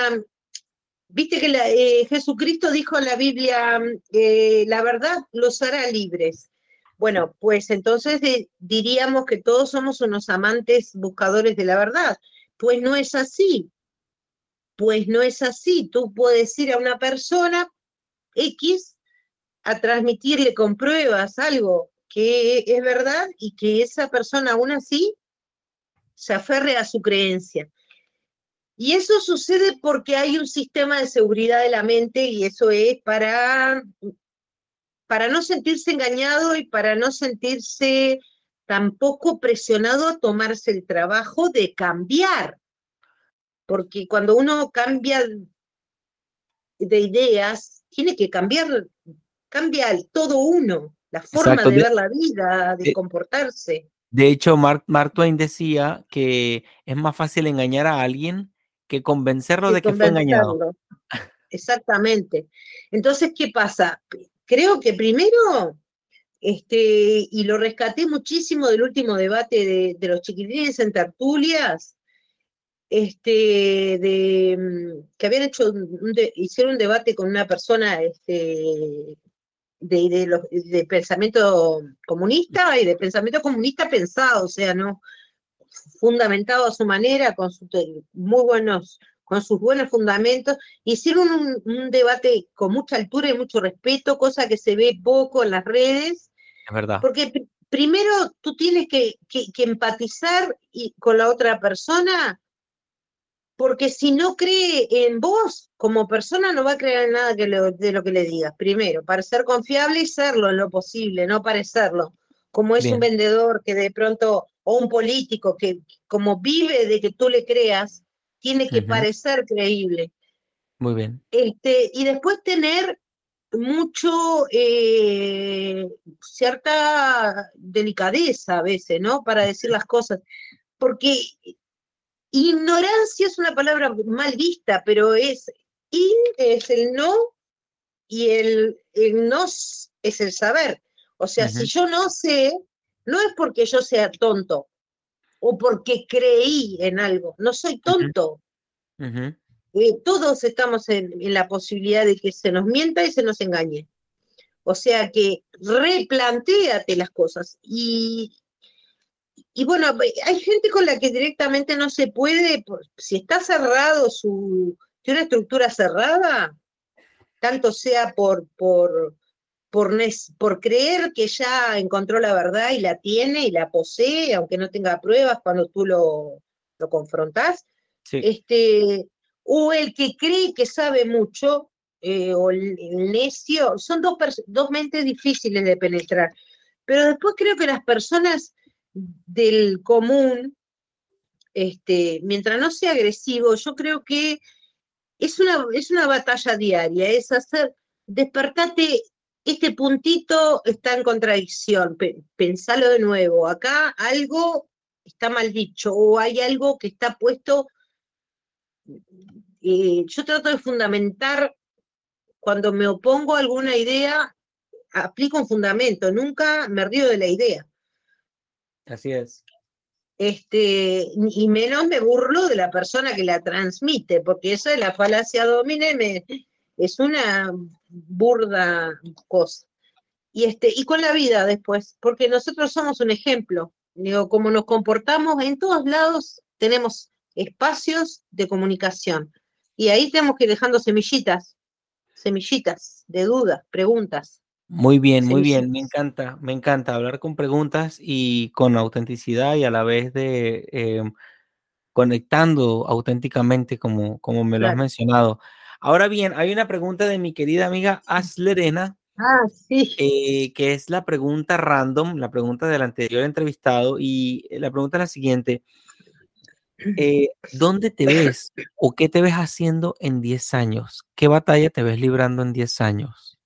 viste que eh, Jesucristo dijo en la Biblia, eh, la verdad los hará libres. Bueno, pues entonces diríamos que todos somos unos amantes buscadores de la verdad. Pues no es así. Pues no es así. Tú puedes ir a una persona X a transmitirle con pruebas algo que es verdad y que esa persona aún así se aferre a su creencia. Y eso sucede porque hay un sistema de seguridad de la mente y eso es para, para no sentirse engañado y para no sentirse tampoco presionado a tomarse el trabajo de cambiar. Porque cuando uno cambia de ideas, tiene que cambiar, cambia el todo uno la forma de, ver la vida, de, comportarse. De hecho, Mark, Twain decía que es más fácil engañar a alguien que convencerlo de que fue engañado. Exactamente. Entonces, ¿qué pasa? Creo que primero, este, y lo rescaté muchísimo del último debate de, los chiquitines en tertulias, este, de, mm, que habían hecho, hicieron un debate con una persona este, de, de, pensamiento comunista y de pensamiento comunista pensado, o sea, no fundamentado a su manera, con muy buenos, con sus buenos fundamentos, hicieron un, debate con mucha altura y mucho respeto, cosa que se ve poco en las redes. Es verdad. Porque primero tú tienes que, que, empatizar y, con la otra persona porque si no cree en vos como persona, no va a creer en nada que de lo que le digas. Primero, para ser confiable y serlo en lo posible, no parecerlo. Como es un vendedor que de pronto, o un político que como vive de que tú le creas, tiene que parecer creíble. Muy bien. Este, y después tener mucho, eh, cierta delicadeza a veces, ¿no? Para decir las cosas. Porque ignorancia es una palabra mal vista, pero es in es el no y el, el no es el saber. O sea, si yo no sé, no es porque yo sea tonto o porque creí en algo, no soy tonto. Eh, todos estamos en, la posibilidad de que se nos mienta y se nos engañe. O sea que replantéate las cosas. Y, y bueno, hay gente con la que directamente no se puede, si está cerrado su, tiene una estructura cerrada, tanto sea por, por, por, por creer que ya encontró la verdad y la tiene y la posee, aunque no tenga pruebas cuando tú lo, lo confrontás, este, o el que cree que sabe mucho, eh, o el, necio, son dos, dos mentes difíciles de penetrar. Pero después creo que las personas del común, este, mientras no sea agresivo, yo creo que es una, es una batalla diaria, es hacer, despertate, este puntito está en contradicción, pensalo de nuevo, acá algo está mal dicho o hay algo que está puesto yo trato de fundamentar, cuando me opongo a alguna idea, aplico un fundamento, nunca me río de la idea. Así es. Este, y menos me burlo de la persona que la transmite, porque eso es la falacia domine, es una burda cosa. Y, este, y con la vida después, porque nosotros somos un ejemplo. Digo, como nos comportamos en todos lados, tenemos espacios de comunicación. Y ahí tenemos que ir dejando semillitas, semillitas de dudas, preguntas. Muy bien, muy bien, me encanta, me encanta hablar con preguntas y con autenticidad y a la vez de em, conectando auténticamente como, como me lo has mencionado. Ahora bien, hay una pregunta de mi querida amiga Aslerena, ah, sí. Eh, que es la pregunta random, la pregunta del anterior entrevistado, y la pregunta es la siguiente. Eh, ¿Dónde te ves o qué te ves haciendo en 10 años? ¿Qué batalla te ves librando en 10 años?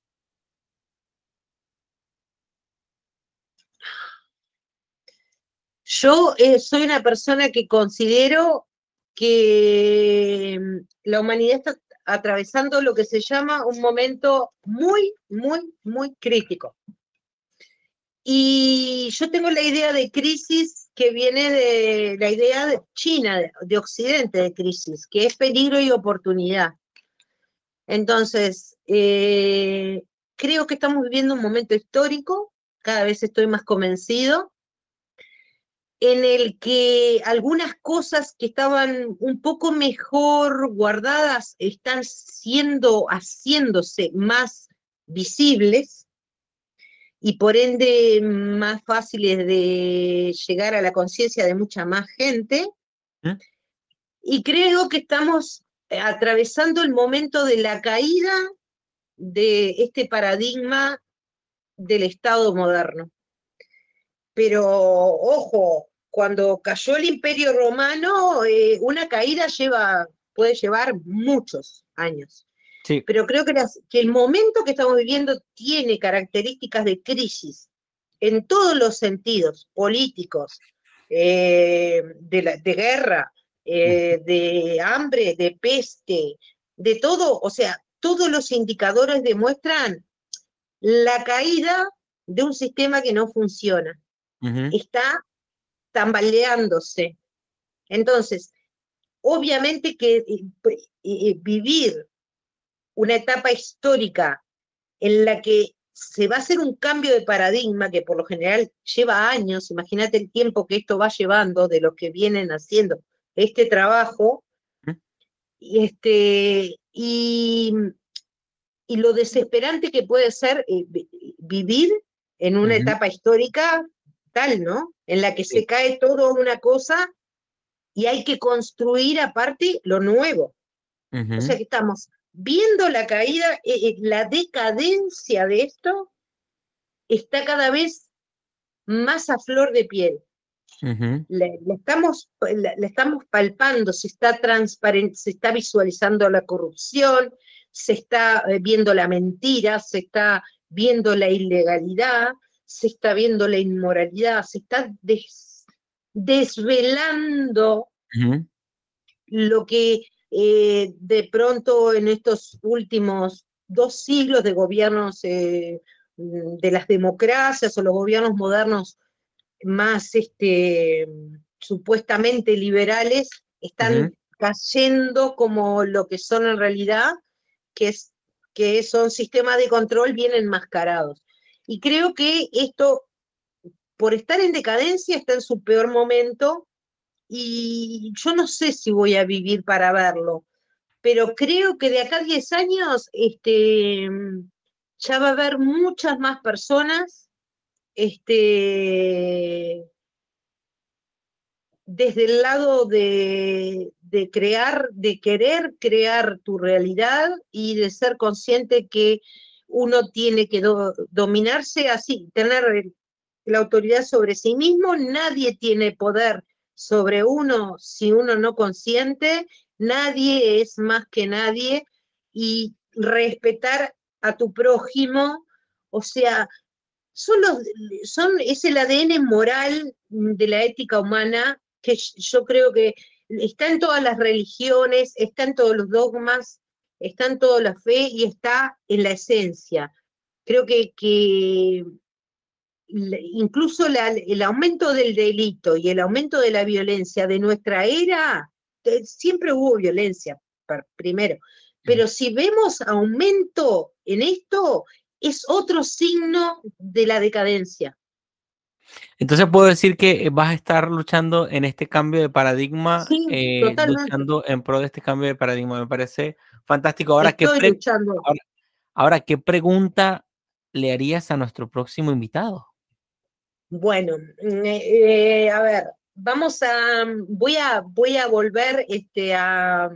Yo eh, soy una persona que considero que mm, la humanidad está atravesando lo que se llama un momento muy, muy, muy crítico. Y yo tengo la idea de crisis que viene de la idea de China, de, Occidente de crisis, que es peligro y oportunidad. Entonces, eh, creo que estamos viviendo un momento histórico, cada vez estoy más convencido, en el que algunas cosas que estaban un poco mejor guardadas están siendo, haciéndose más visibles y por ende más fáciles de llegar a la conciencia de mucha más gente. ¿Mm? Y creo que estamos eh, atravesando el momento de la caída de este paradigma del Estado moderno. Pero ojo, cuando cayó el Imperio Romano, eh, una caída lleva, puede llevar muchos años. Pero creo que, que el momento que estamos viviendo tiene características de crisis en todos los sentidos, políticos, eh, de, guerra, eh, de hambre, de peste, de todo, o sea, todos los indicadores demuestran la caída de un sistema que no funciona. Está tambaleándose. Entonces, obviamente que eh, vivir una etapa histórica en la que se va a hacer un cambio de paradigma que por lo general lleva años, imagínate el tiempo que esto va llevando de los que vienen haciendo este trabajo, y, este, y, lo desesperante que puede ser eh, vivir en una etapa histórica ¿no? En la que se cae todo una cosa y hay que construir aparte lo nuevo. O sea que estamos viendo la caída, eh, eh, la decadencia de esto está cada vez más a flor de piel. le, estamos, le, estamos palpando, se está transparente, se está visualizando la corrupción, se está eh, viendo la mentira, se está viendo la ilegalidad, se está viendo la inmoralidad, se está desvelando lo que eh, de pronto en estos últimos dos siglos de gobiernos eh, de las democracias o los gobiernos modernos más este, supuestamente liberales están cayendo como lo que son en realidad, que, es, que son sistemas de control bien enmascarados. Y creo que esto, por estar en decadencia, está en su peor momento y yo no sé si voy a vivir para verlo, pero creo que de acá a 10 años este, ya va a haber muchas más personas este, desde el lado de, de, crear, de querer crear tu realidad y de ser consciente que uno tiene que dominarse así, tener la autoridad sobre sí mismo, nadie tiene poder sobre uno si uno no consiente, nadie es más que nadie y respetar a tu prójimo, o sea, son los, son, es el ADN moral de la ética humana que yo creo que está en todas las religiones, está en todos los dogmas, está en toda la fe y está en la esencia. Creo que, que incluso el aumento del delito y el aumento de la violencia de nuestra era, siempre hubo violencia, primero, pero si vemos aumento en esto, es otro signo de la decadencia. Entonces puedo decir que vas a estar luchando en este cambio de paradigma, eh, luchando en pro de este cambio de paradigma. Me parece fantástico. Ahora, ¿qué, ahora, ¿qué pregunta le harías a nuestro próximo invitado? Bueno, mm, eh, a ver, vamos a, voy a, voy a volver este, a,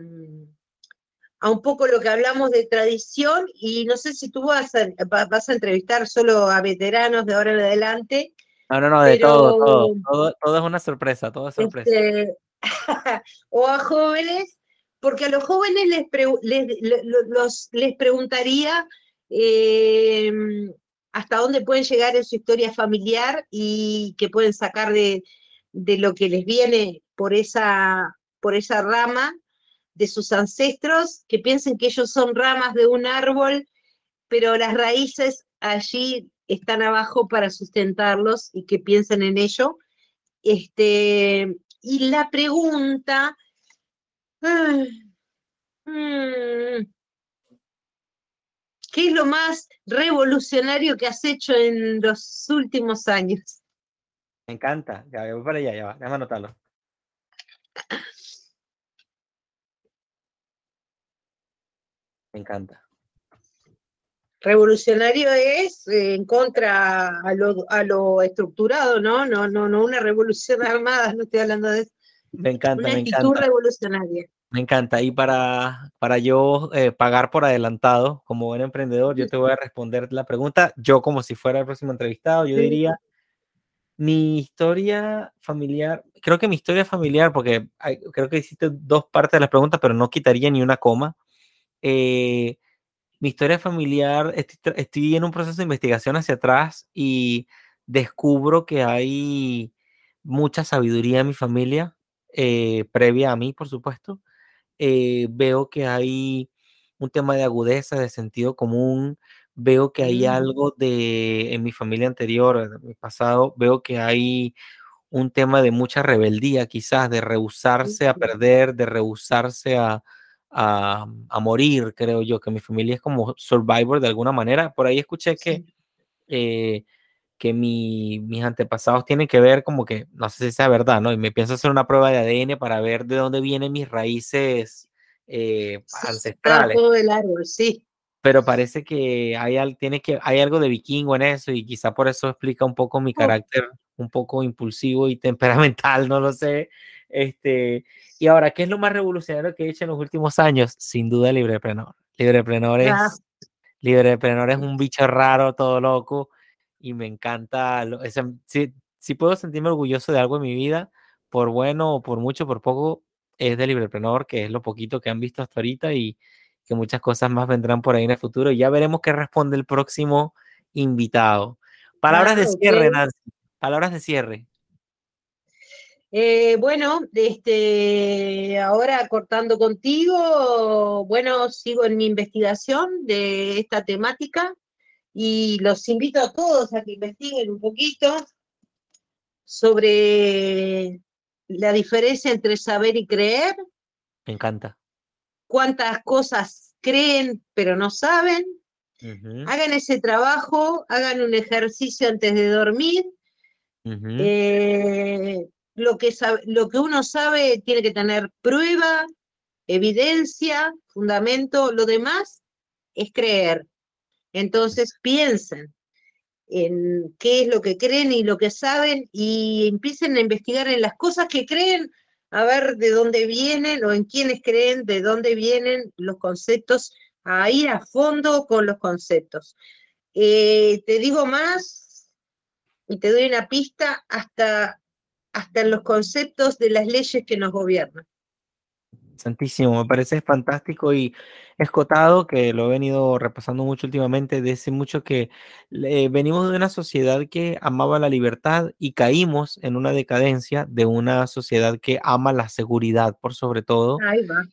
a un poco lo que hablamos de tradición y no sé si tú vas a, vas a entrevistar solo a veteranos de ahora en adelante. No, no, no, de todo, todo, todo, es una sorpresa, todo es sorpresa. Este, o a jóvenes, porque a los jóvenes les, les, les preguntaría eh, hasta dónde pueden llegar en su historia familiar y que pueden sacar de, de lo que les viene por esa, por esa rama de sus ancestros, que piensen que ellos son ramas de un árbol, pero las raíces allí están abajo para sustentarlos y que piensen en ello. Este, y la pregunta, ¿qué es lo más revolucionario que has hecho en los últimos años? Me encanta, ya voy para allá, ya va, déjame anotarlo. Me encanta. Revolucionario es eh, en contra a lo, estructurado, ¿no? No, no, no una revolución armada, no estoy hablando de eso. Me encanta, una me actitud revolucionaria. Me encanta. Y para, para yo eh, pagar por adelantado como buen emprendedor, yo te voy a responder la pregunta, yo como si fuera el próximo entrevistado, yo diría, mi historia familiar, creo que mi historia familiar, porque creo que hiciste dos partes de las preguntas, pero no quitaría ni una coma. Eh, mi historia familiar, estoy, en un proceso de investigación hacia atrás y descubro que hay mucha sabiduría en mi familia, eh, previa a mí, por supuesto. Eh, veo que hay un tema de agudeza, de sentido común, veo que hay mm. algo de, en mi familia anterior, en mi pasado, veo que hay un tema de mucha rebeldía, quizás, de rehusarse a perder, de rehusarse a, a, morir, creo yo, que mi familia es como survivor de alguna manera. Por ahí escuché que, eh, que mi, mis antepasados tienen que ver como que, no sé si sea verdad, ¿no? Y me pienso hacer una prueba de ADN para ver de dónde vienen mis raíces eh, ancestrales. Todo el árbol, sí. Pero parece que hay, tiene que hay algo de vikingo en eso y quizá por eso explica un poco mi oh. carácter un poco impulsivo y temperamental, no lo sé. Este, y ahora, ¿qué es lo más revolucionario que he hecho en los últimos años? Sin duda, Librepreneur. Librepreneur es, Ah, Librepreneur es un bicho raro, todo loco, y me encanta. lo- si, si puedo sentirme orgulloso de algo en mi vida, por bueno o por mucho, por poco, es de Librepreneur, que es lo poquito que han visto hasta ahorita y que muchas cosas más vendrán por ahí en el futuro. Ya veremos qué responde el próximo invitado. Palabras de cierre, Nancy. Palabras de cierre. Eh, bueno, este, ahora cortando contigo, bueno, sigo en mi investigación de esta temática y los invito a todos a que investiguen un poquito sobre la diferencia entre saber y creer, Me encanta. cuántas cosas creen pero no saben. Hagan ese trabajo, hagan un ejercicio antes de dormir. Eh, lo, que sabe- lo que uno sabe tiene que tener prueba, evidencia, fundamento. Lo demás es creer. Entonces piensen en qué es lo que creen y lo que saben y empiecen a investigar en las cosas que creen, a ver de dónde vienen o en quiénes creen, de dónde vienen los conceptos, a ir a fondo con los conceptos. Eh, te digo más y te doy una pista hasta, hasta los conceptos de las leyes que nos gobiernan. Santísimo, me parece fantástico y escotado, que lo he venido repasando mucho últimamente, dice mucho que eh, venimos de una sociedad que amaba la libertad y caímos en una decadencia de una sociedad que ama la seguridad por sobre todo Ahí va.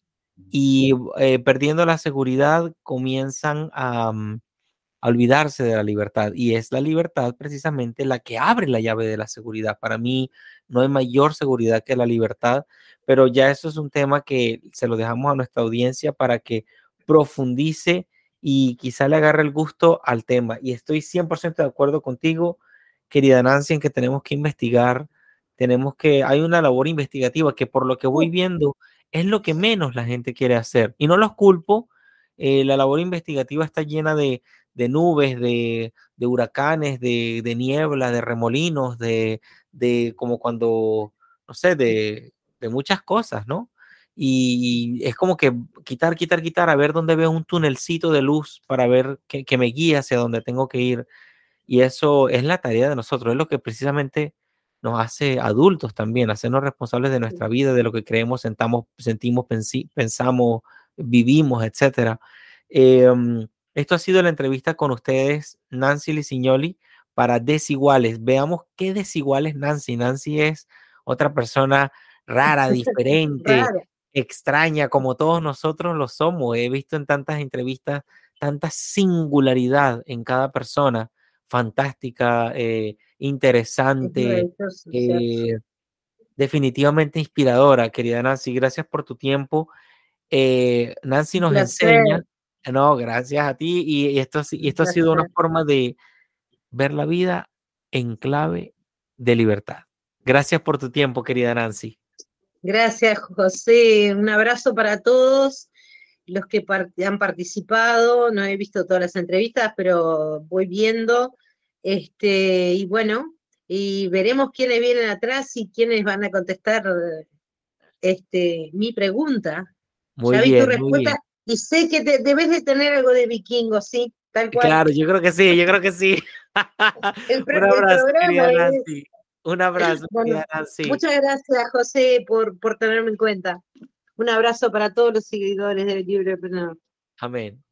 y eh, perdiendo la seguridad comienzan a, mm, a olvidarse de la libertad y es la libertad precisamente la que abre la llave de la seguridad. Para mí no hay mayor seguridad que la libertad, pero ya eso es un tema que se lo dejamos a nuestra audiencia para que profundice y quizá le agarre el gusto al tema. Y estoy 100% de acuerdo contigo, querida Nancy, en que tenemos que investigar, tenemos que, hay una labor investigativa que por lo que voy viendo es lo que menos la gente quiere hacer. Y no los culpo, eh, la labor investigativa está llena de, de nubes, de, de huracanes, de, de, niebla, de remolinos, de, de como cuando, no sé, de, de muchas cosas, ¿no? Y, es como que quitar, quitar, quitar, a ver dónde veo un tunelcito de luz para ver que, que me guía hacia donde tengo que ir. Y eso es la tarea de nosotros, es lo que precisamente nos hace adultos también, hacernos responsables de nuestra vida, de lo que creemos, sentamos, sentimos, pensamos, vivimos, etcétera. Eh, esto ha sido la entrevista con ustedes, Nancy Lisignoli, para Desiguales. Veamos qué desiguales Nancy. Nancy es otra persona rara, diferente, Rara. extraña, como todos nosotros lo somos. He visto en tantas entrevistas tanta singularidad en cada persona, fantástica, eh, interesante, eh, definitivamente inspiradora, querida Nancy. Gracias por tu tiempo. Eh, Nancy nos enseña, no, gracias a ti, y esto, y esto ha sido una forma de ver la vida en clave de libertad. Gracias por tu tiempo, querida Nancy. Gracias, José. Un abrazo para todos los que han participado. No he visto todas las entrevistas, pero voy viendo. Este, y bueno, y veremos quiénes vienen atrás y quiénes van a contestar este, mi pregunta. Muy ya bien, vi tu respuesta y sé que te, debes de tener algo de vikingo, ¿sí? Tal cual. Claro, yo creo que sí, yo creo que sí. El, Un abrazo, querida es... Nancy. Un abrazo, bueno, querida Nancy. Muchas gracias, José, por, por tenerme en cuenta. Un abrazo para todos los seguidores del Librepreneur. Amén.